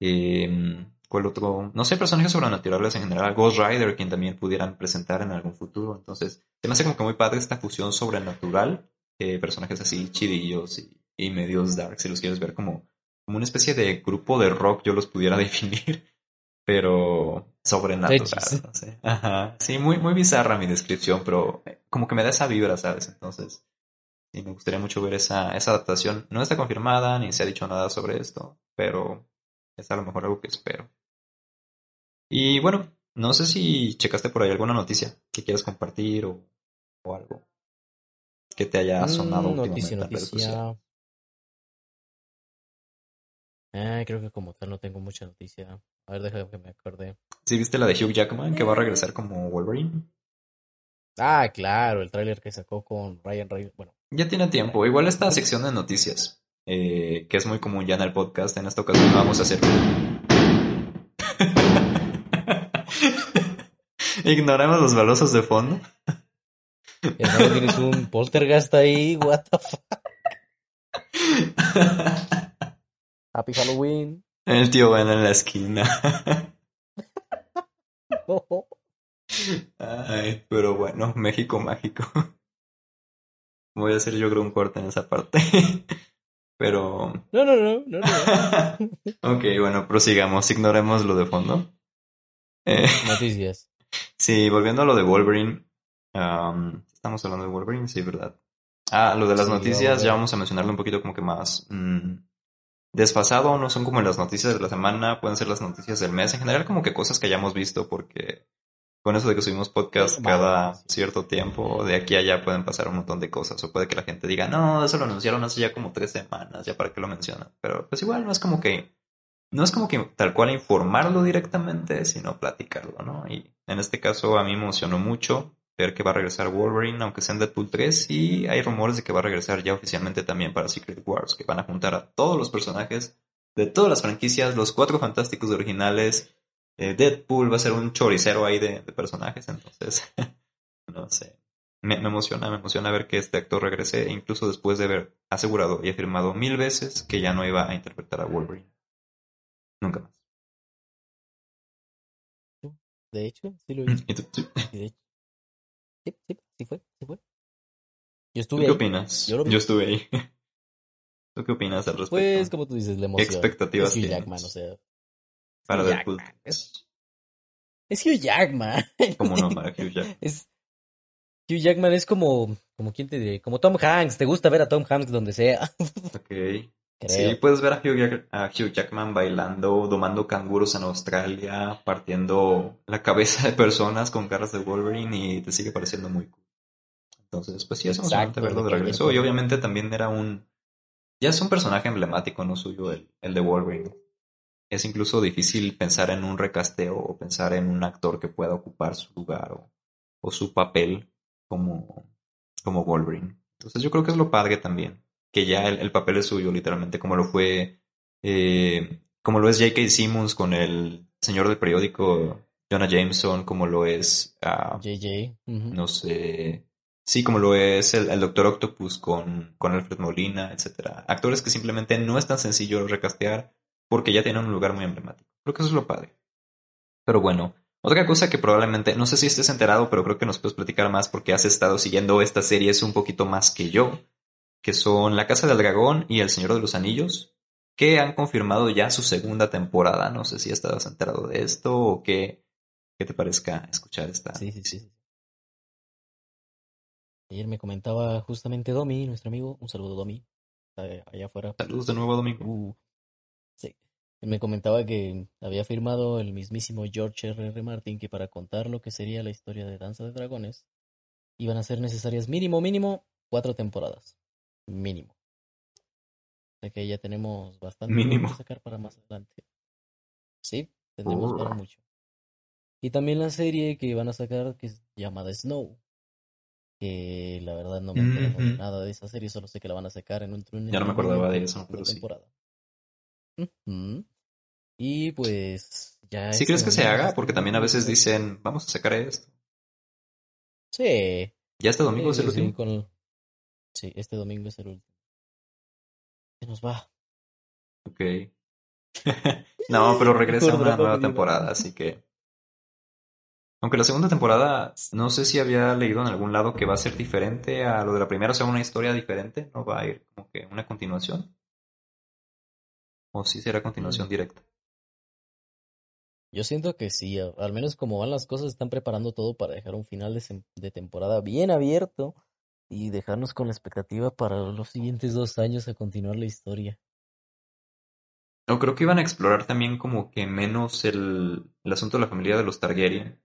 [SPEAKER 1] Eh, ¿Cuál otro? No sé, personajes sobrenaturales en general. Ghost Rider, quien también pudieran presentar en algún futuro. Entonces, se me hace como que muy padre esta fusión sobrenatural. eh, personajes así chidillos y, y medios dark, si los quieres ver como, como una especie de grupo de rock, yo los pudiera definir. Pero sobrenatural,
[SPEAKER 2] Edgys.
[SPEAKER 1] no sé. Ajá. Sí, muy, muy bizarra mi descripción, pero como que me da esa vibra, ¿sabes? Entonces, sí, me gustaría mucho ver esa, esa adaptación. No está confirmada, ni se ha dicho nada sobre esto, pero es a lo mejor algo que espero. Y bueno, no sé si checaste por ahí alguna noticia que quieras compartir o, o algo que te haya sonado
[SPEAKER 2] Mm, noticia, noticia. Ah, creo que como tal no tengo mucha noticia. A ver, déjame que me acuerde.
[SPEAKER 1] ¿Sí viste la de Hugh Jackman que va a regresar como Wolverine?
[SPEAKER 2] Ah, claro, el tráiler que sacó con Ryan Reynolds. Bueno,
[SPEAKER 1] Ya tiene tiempo. Igual esta sección de noticias, eh, que es muy común ya en el podcast, en esta ocasión vamos a hacer. Ignoramos los balosos de fondo.
[SPEAKER 2] tienes un poltergeist ahí, what the fuck. Happy Halloween.
[SPEAKER 1] El tío Ben en la esquina. Ay, pero bueno, México mágico. Voy a hacer yo creo un corte en esa parte. Pero...
[SPEAKER 2] No, no, no, no, no.
[SPEAKER 1] ok, bueno, prosigamos, ignoremos lo de fondo. Eh,
[SPEAKER 2] Noticias.
[SPEAKER 1] sí, volviendo a lo de Wolverine. am, Estamos hablando de Wolverine, sí, ¿verdad? Ah, lo de las
[SPEAKER 2] Sí,
[SPEAKER 1] noticias, ya vamos a mencionarlo un poquito como que más mm, desfasado, no son como las noticias de la semana, pueden ser las noticias del mes, en general como que cosas que hayamos visto, porque con eso de que subimos podcast cada cierto tiempo, de aquí a allá pueden pasar un montón de cosas, o puede que la gente diga, no, eso lo anunciaron hace ya como tres semanas, ya para qué lo mencionan, pero pues igual no es como que, no es como que tal cual informarlo directamente, sino platicarlo, ¿no? Y en este caso a mí me emocionó mucho ver que va a regresar Wolverine, aunque sea en Deadpool 3, y hay rumores de que va a regresar ya oficialmente también para Secret Wars, que van a juntar a todos los personajes de todas las franquicias, los cuatro fantásticos originales, eh, Deadpool va a ser un choricero ahí de, de personajes, entonces, no sé. Me, me emociona, me emociona ver que este actor regrese, incluso después de haber asegurado y afirmado mil veces que ya no iba a interpretar a Wolverine. Nunca más.
[SPEAKER 2] De hecho, sí lo hizo.
[SPEAKER 1] ¿Y tú, tú- tú
[SPEAKER 2] De hecho. Sí, sí, sí fue, sí fue. Yo estuve
[SPEAKER 1] qué
[SPEAKER 2] ahí.
[SPEAKER 1] opinas?
[SPEAKER 2] Yo lo vi.
[SPEAKER 1] Yo estuve ahí. ¿Tú qué opinas al respecto?
[SPEAKER 2] Pues, como tú dices, la
[SPEAKER 1] ¿Qué
[SPEAKER 2] emoción.
[SPEAKER 1] expectativas
[SPEAKER 2] es Hugh
[SPEAKER 1] tienes
[SPEAKER 2] Jackman, o sea.
[SPEAKER 1] Para
[SPEAKER 2] Hugh
[SPEAKER 1] Deadpool?
[SPEAKER 2] Jackman, Es, es Hugh Jackman.
[SPEAKER 1] ¿Cómo no, Hugh Jackman?
[SPEAKER 2] Es, Hugh Jackman es como, como quién te diré, como Tom Hanks. Te gusta ver a Tom Hanks donde sea.
[SPEAKER 1] Ok.
[SPEAKER 2] Creo.
[SPEAKER 1] Sí, puedes ver a Hugh, Jack- a Hugh Jackman bailando, domando canguros en Australia, partiendo la cabeza de personas con caras de Wolverine y te sigue pareciendo muy cool. Entonces, pues sí, es emocionante verlo de regreso. Y obviamente también era un... Ya es un personaje emblemático, no suyo, el, el de Wolverine. Es incluso difícil pensar en un recasteo o pensar en un actor que pueda ocupar su lugar o, o su papel como, como Wolverine. Entonces yo creo que es lo padre también, que ya el, el papel es suyo, literalmente, como lo fue, eh, como lo es J.K. Simmons con el señor del periódico Jonah Jameson, como lo es, ah,
[SPEAKER 2] JJ. ujú.
[SPEAKER 1] no sé, sí, como lo es el, el Doctor Octopus con, con Alfred Molina, etcétera. Actores que simplemente no es tan sencillo recastear porque ya tienen un lugar muy emblemático. Creo que eso es lo padre. Pero bueno, Otra cosa que probablemente, no sé si estés enterado, pero creo que nos puedes platicar más porque has estado siguiendo estas series un poquito más que yo, que son La Casa del Dragón y El Señor de los Anillos, que han confirmado ya su segunda temporada. No sé si estabas enterado de esto o qué, qué te parezca escuchar esta.
[SPEAKER 2] Sí, sí, sí. Ayer me comentaba justamente Domi, nuestro amigo, un saludo Domi, está allá afuera.
[SPEAKER 1] Saludos de nuevo, Domingo.
[SPEAKER 2] Uh. Me comentaba que había firmado el mismísimo George R. R. Martin que para contar lo que sería la historia de Danza de Dragones iban a ser necesarias mínimo, mínimo, cuatro temporadas. Mínimo. O sea que ya tenemos bastante
[SPEAKER 1] Mínimo.
[SPEAKER 2] que sacar para más adelante. Sí, tendremos para mucho. Y también la serie que van a sacar que es llamada Snow. Que la verdad no me enteré
[SPEAKER 1] Ujú.
[SPEAKER 2] nada de esa serie, solo sé que la van a sacar en un en
[SPEAKER 1] Ya no me acordaba de eso, pero sí.
[SPEAKER 2] Y pues ya
[SPEAKER 1] ¿Sí crees que se haga? Porque también a veces dicen, vamos a sacar esto.
[SPEAKER 2] Sí.
[SPEAKER 1] ¿Ya este domingo es
[SPEAKER 2] sí,
[SPEAKER 1] el
[SPEAKER 2] sí,
[SPEAKER 1] último?
[SPEAKER 2] con el- Sí, este domingo es el último. Se nos va.
[SPEAKER 1] Ok. no, pero regresa una nueva temporada, así que... Aunque la segunda temporada, no sé si había leído en algún lado que va a ser diferente a lo de la primera, o sea, una historia diferente, no va a ir como que una continuación. O si será continuación
[SPEAKER 2] Mm.
[SPEAKER 1] directa.
[SPEAKER 2] Yo siento que sí, al menos como van las cosas, están preparando todo para dejar un final de, temporada bien abierto y dejarnos con la expectativa para los siguientes dos años a continuar la historia.
[SPEAKER 1] O creo que iban a explorar también como que menos el, el asunto de la familia de los Targaryen.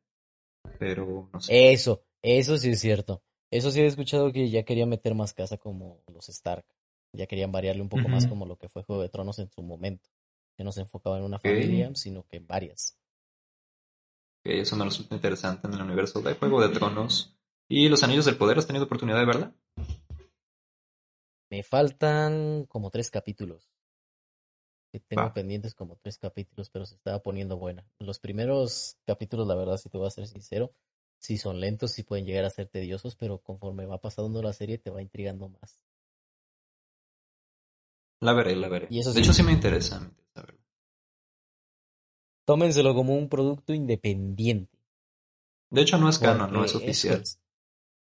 [SPEAKER 1] Pero no sé.
[SPEAKER 2] Eso, eso sí es cierto. Eso sí he escuchado que ya querían meter más casa como los Stark. Ya querían variarle un poco más como lo que fue Juego de Tronos en su momento. Que no se enfocaba en una familia, sino que en varias.
[SPEAKER 1] Eso me resulta interesante en el universo de Juego de Tronos. ¿Y Los Anillos del Poder? ¿Has tenido oportunidad de verla?
[SPEAKER 2] Me faltan como tres capítulos. Que tengo pendientes como tres capítulos, pero se estaba poniendo buena. Los primeros capítulos, la verdad, si te voy a ser sincero, sí son lentos, sí pueden llegar a ser tediosos, pero conforme va pasando la serie te va intrigando más.
[SPEAKER 1] La veré, la veré.
[SPEAKER 2] Y eso
[SPEAKER 1] de hecho, sí me interesa. me interesa verla.
[SPEAKER 2] Tómenselo como un producto independiente.
[SPEAKER 1] De hecho, no es canon, no es oficial.
[SPEAKER 2] es-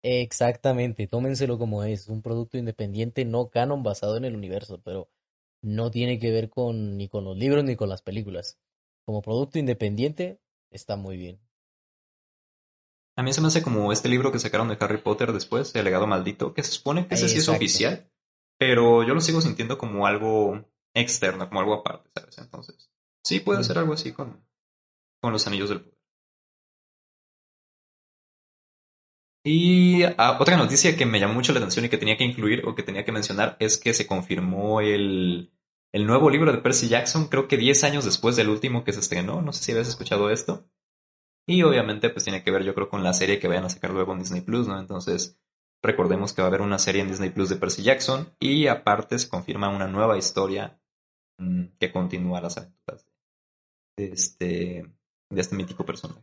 [SPEAKER 2] Exactamente, tómenselo como es, un producto independiente no canon basado en el universo, pero no tiene que ver con ni con los libros ni con las películas. Como producto independiente está muy bien.
[SPEAKER 1] A mí se me hace como este libro que sacaron de Harry Potter después, El legado maldito, que se supone que ese sí es oficial, pero yo lo sigo sintiendo como algo externo, como algo aparte, ¿sabes? Entonces, sí puede ser algo así con, con los anillos del poder. Y ah, otra noticia que me llamó mucho la atención y que tenía que incluir o que tenía que mencionar es que se confirmó el, el nuevo libro de Percy Jackson, creo que 10 años después del último que se estrenó. No sé si habías escuchado esto. Y obviamente pues tiene que ver yo creo con la serie que vayan a sacar luego en Disney Plus, ¿no? Entonces recordemos que va a haber una serie en Disney Plus de Percy Jackson y aparte se confirma una nueva historia mm, que continúa las aventuras de este, de este mítico personaje.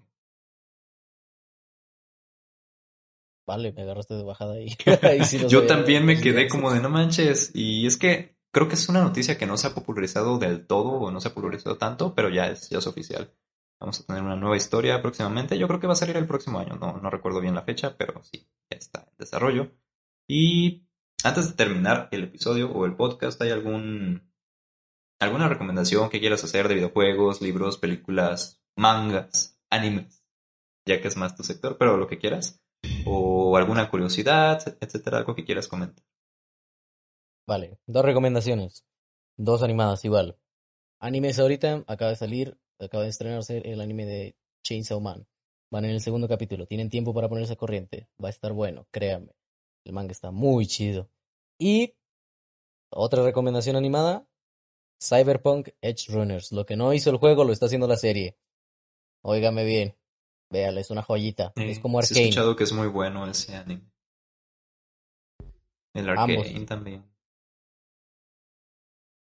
[SPEAKER 2] Vale, me agarraste de bajada ahí. Ahí sí
[SPEAKER 1] Yo también me quedé
[SPEAKER 2] Jackson.
[SPEAKER 1] como de no manches. Y es que creo que es una noticia que no se ha popularizado del todo o no se ha popularizado tanto, pero ya es, ya es oficial. Vamos a tener una nueva historia próximamente. Yo creo que va a salir el próximo año. No, no recuerdo bien la fecha, pero sí, ya está en desarrollo. Y antes de terminar el episodio o el podcast, ¿hay algún alguna recomendación que quieras hacer de videojuegos, libros, películas, mangas, animes? Ya que es más tu sector, pero lo que quieras o alguna curiosidad, etcétera, algo que quieras comentar.
[SPEAKER 2] Vale, dos recomendaciones. Dos animadas igual. Animes ahorita, acaba de salir, acaba de estrenarse el anime de Chainsaw Man. Van en el segundo capítulo, tienen tiempo para ponerse a corriente. Va a estar bueno, créanme. El manga está muy chido. Y otra recomendación animada, Cyberpunk Edge Runners. Lo que no hizo el juego lo está haciendo la serie. Óigame bien. Véale, es una joyita. es
[SPEAKER 1] Eh,
[SPEAKER 2] como
[SPEAKER 1] sí He
[SPEAKER 2] Arcane.
[SPEAKER 1] escuchado que es muy bueno ese anime. El
[SPEAKER 2] Ambos.
[SPEAKER 1] Arcane también.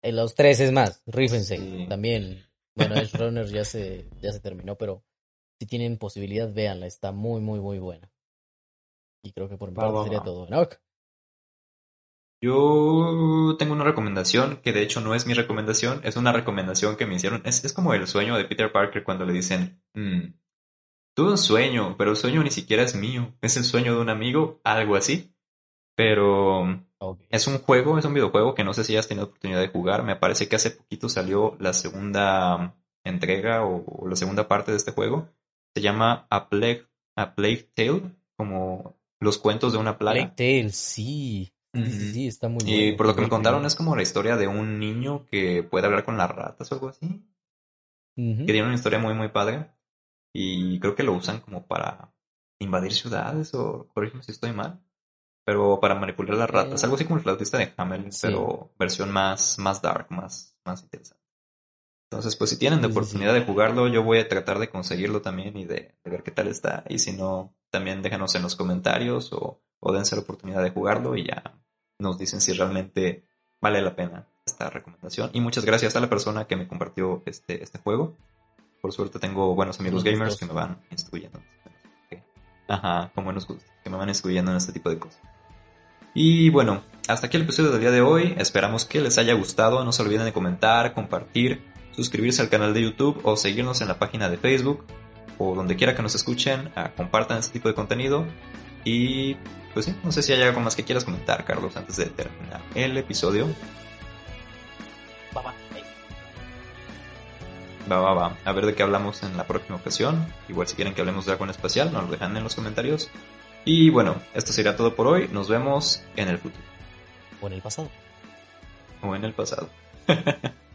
[SPEAKER 2] En los tres es más, rífense.
[SPEAKER 1] Sí.
[SPEAKER 2] También, bueno, Edge Runners ya se, ya se terminó, pero si tienen posibilidad, véanla, está muy, muy, muy buena. Y creo que por mi
[SPEAKER 1] Va,
[SPEAKER 2] parte
[SPEAKER 1] va,
[SPEAKER 2] sería
[SPEAKER 1] va.
[SPEAKER 2] todo.
[SPEAKER 1] Yo tengo una recomendación que de hecho no es mi recomendación, es una recomendación que me hicieron. Es, es como el sueño de Peter Parker cuando le dicen, "Mm, tuve un sueño, pero el sueño ni siquiera es mío, es el sueño de un amigo, algo así. Pero es un juego, es un videojuego que no sé si has tenido oportunidad de jugar. Me parece que hace poquito salió la segunda entrega o, o la segunda parte de este juego. Se llama A Plague, A Plague Tale, como los cuentos de una plaga.
[SPEAKER 2] Plague Tale, sí. Sí, está muy
[SPEAKER 1] Y
[SPEAKER 2] bueno.
[SPEAKER 1] por lo que me contaron es como la historia de un niño que puede hablar con las ratas o algo así. Que tiene una historia muy, muy padre. Y creo que lo usan como para invadir ciudades o, corrígeme si estoy mal. Pero para manipular las ratas.
[SPEAKER 2] Eh,
[SPEAKER 1] Algo así como el flautista de Hamelin,
[SPEAKER 2] sí.
[SPEAKER 1] pero versión más, más dark, más, más interesante. Entonces, pues si tienen la oportunidad de jugarlo, yo voy a tratar de conseguirlo también y de, de ver qué tal está. Y si no, también déjanos en los comentarios o, o dense la oportunidad de jugarlo y ya nos dicen si realmente vale la pena esta recomendación. Y muchas gracias a la persona que me compartió este, este juego. Por suerte tengo buenos amigos gamers que me van instruyendo. Ajá, con buenos gustos, que me van instruyendo en este tipo de cosas. Y bueno, hasta aquí el episodio del día de hoy. Esperamos que les haya gustado. No se olviden de comentar, compartir, suscribirse al canal de YouTube o seguirnos en la página de Facebook o donde quiera que nos escuchen. ah, compartan este tipo de contenido. Y pues sí, no sé si hay algo más que quieras comentar, Carlos, antes de terminar el episodio.
[SPEAKER 2] Va, va.
[SPEAKER 1] Va, va, va. A ver de qué hablamos en la próxima ocasión. Igual si quieren que hablemos de algo en especial, nos lo dejan en los comentarios. Y bueno, esto será todo por hoy. Nos vemos en el futuro
[SPEAKER 2] O en el pasado.
[SPEAKER 1] o en el pasado.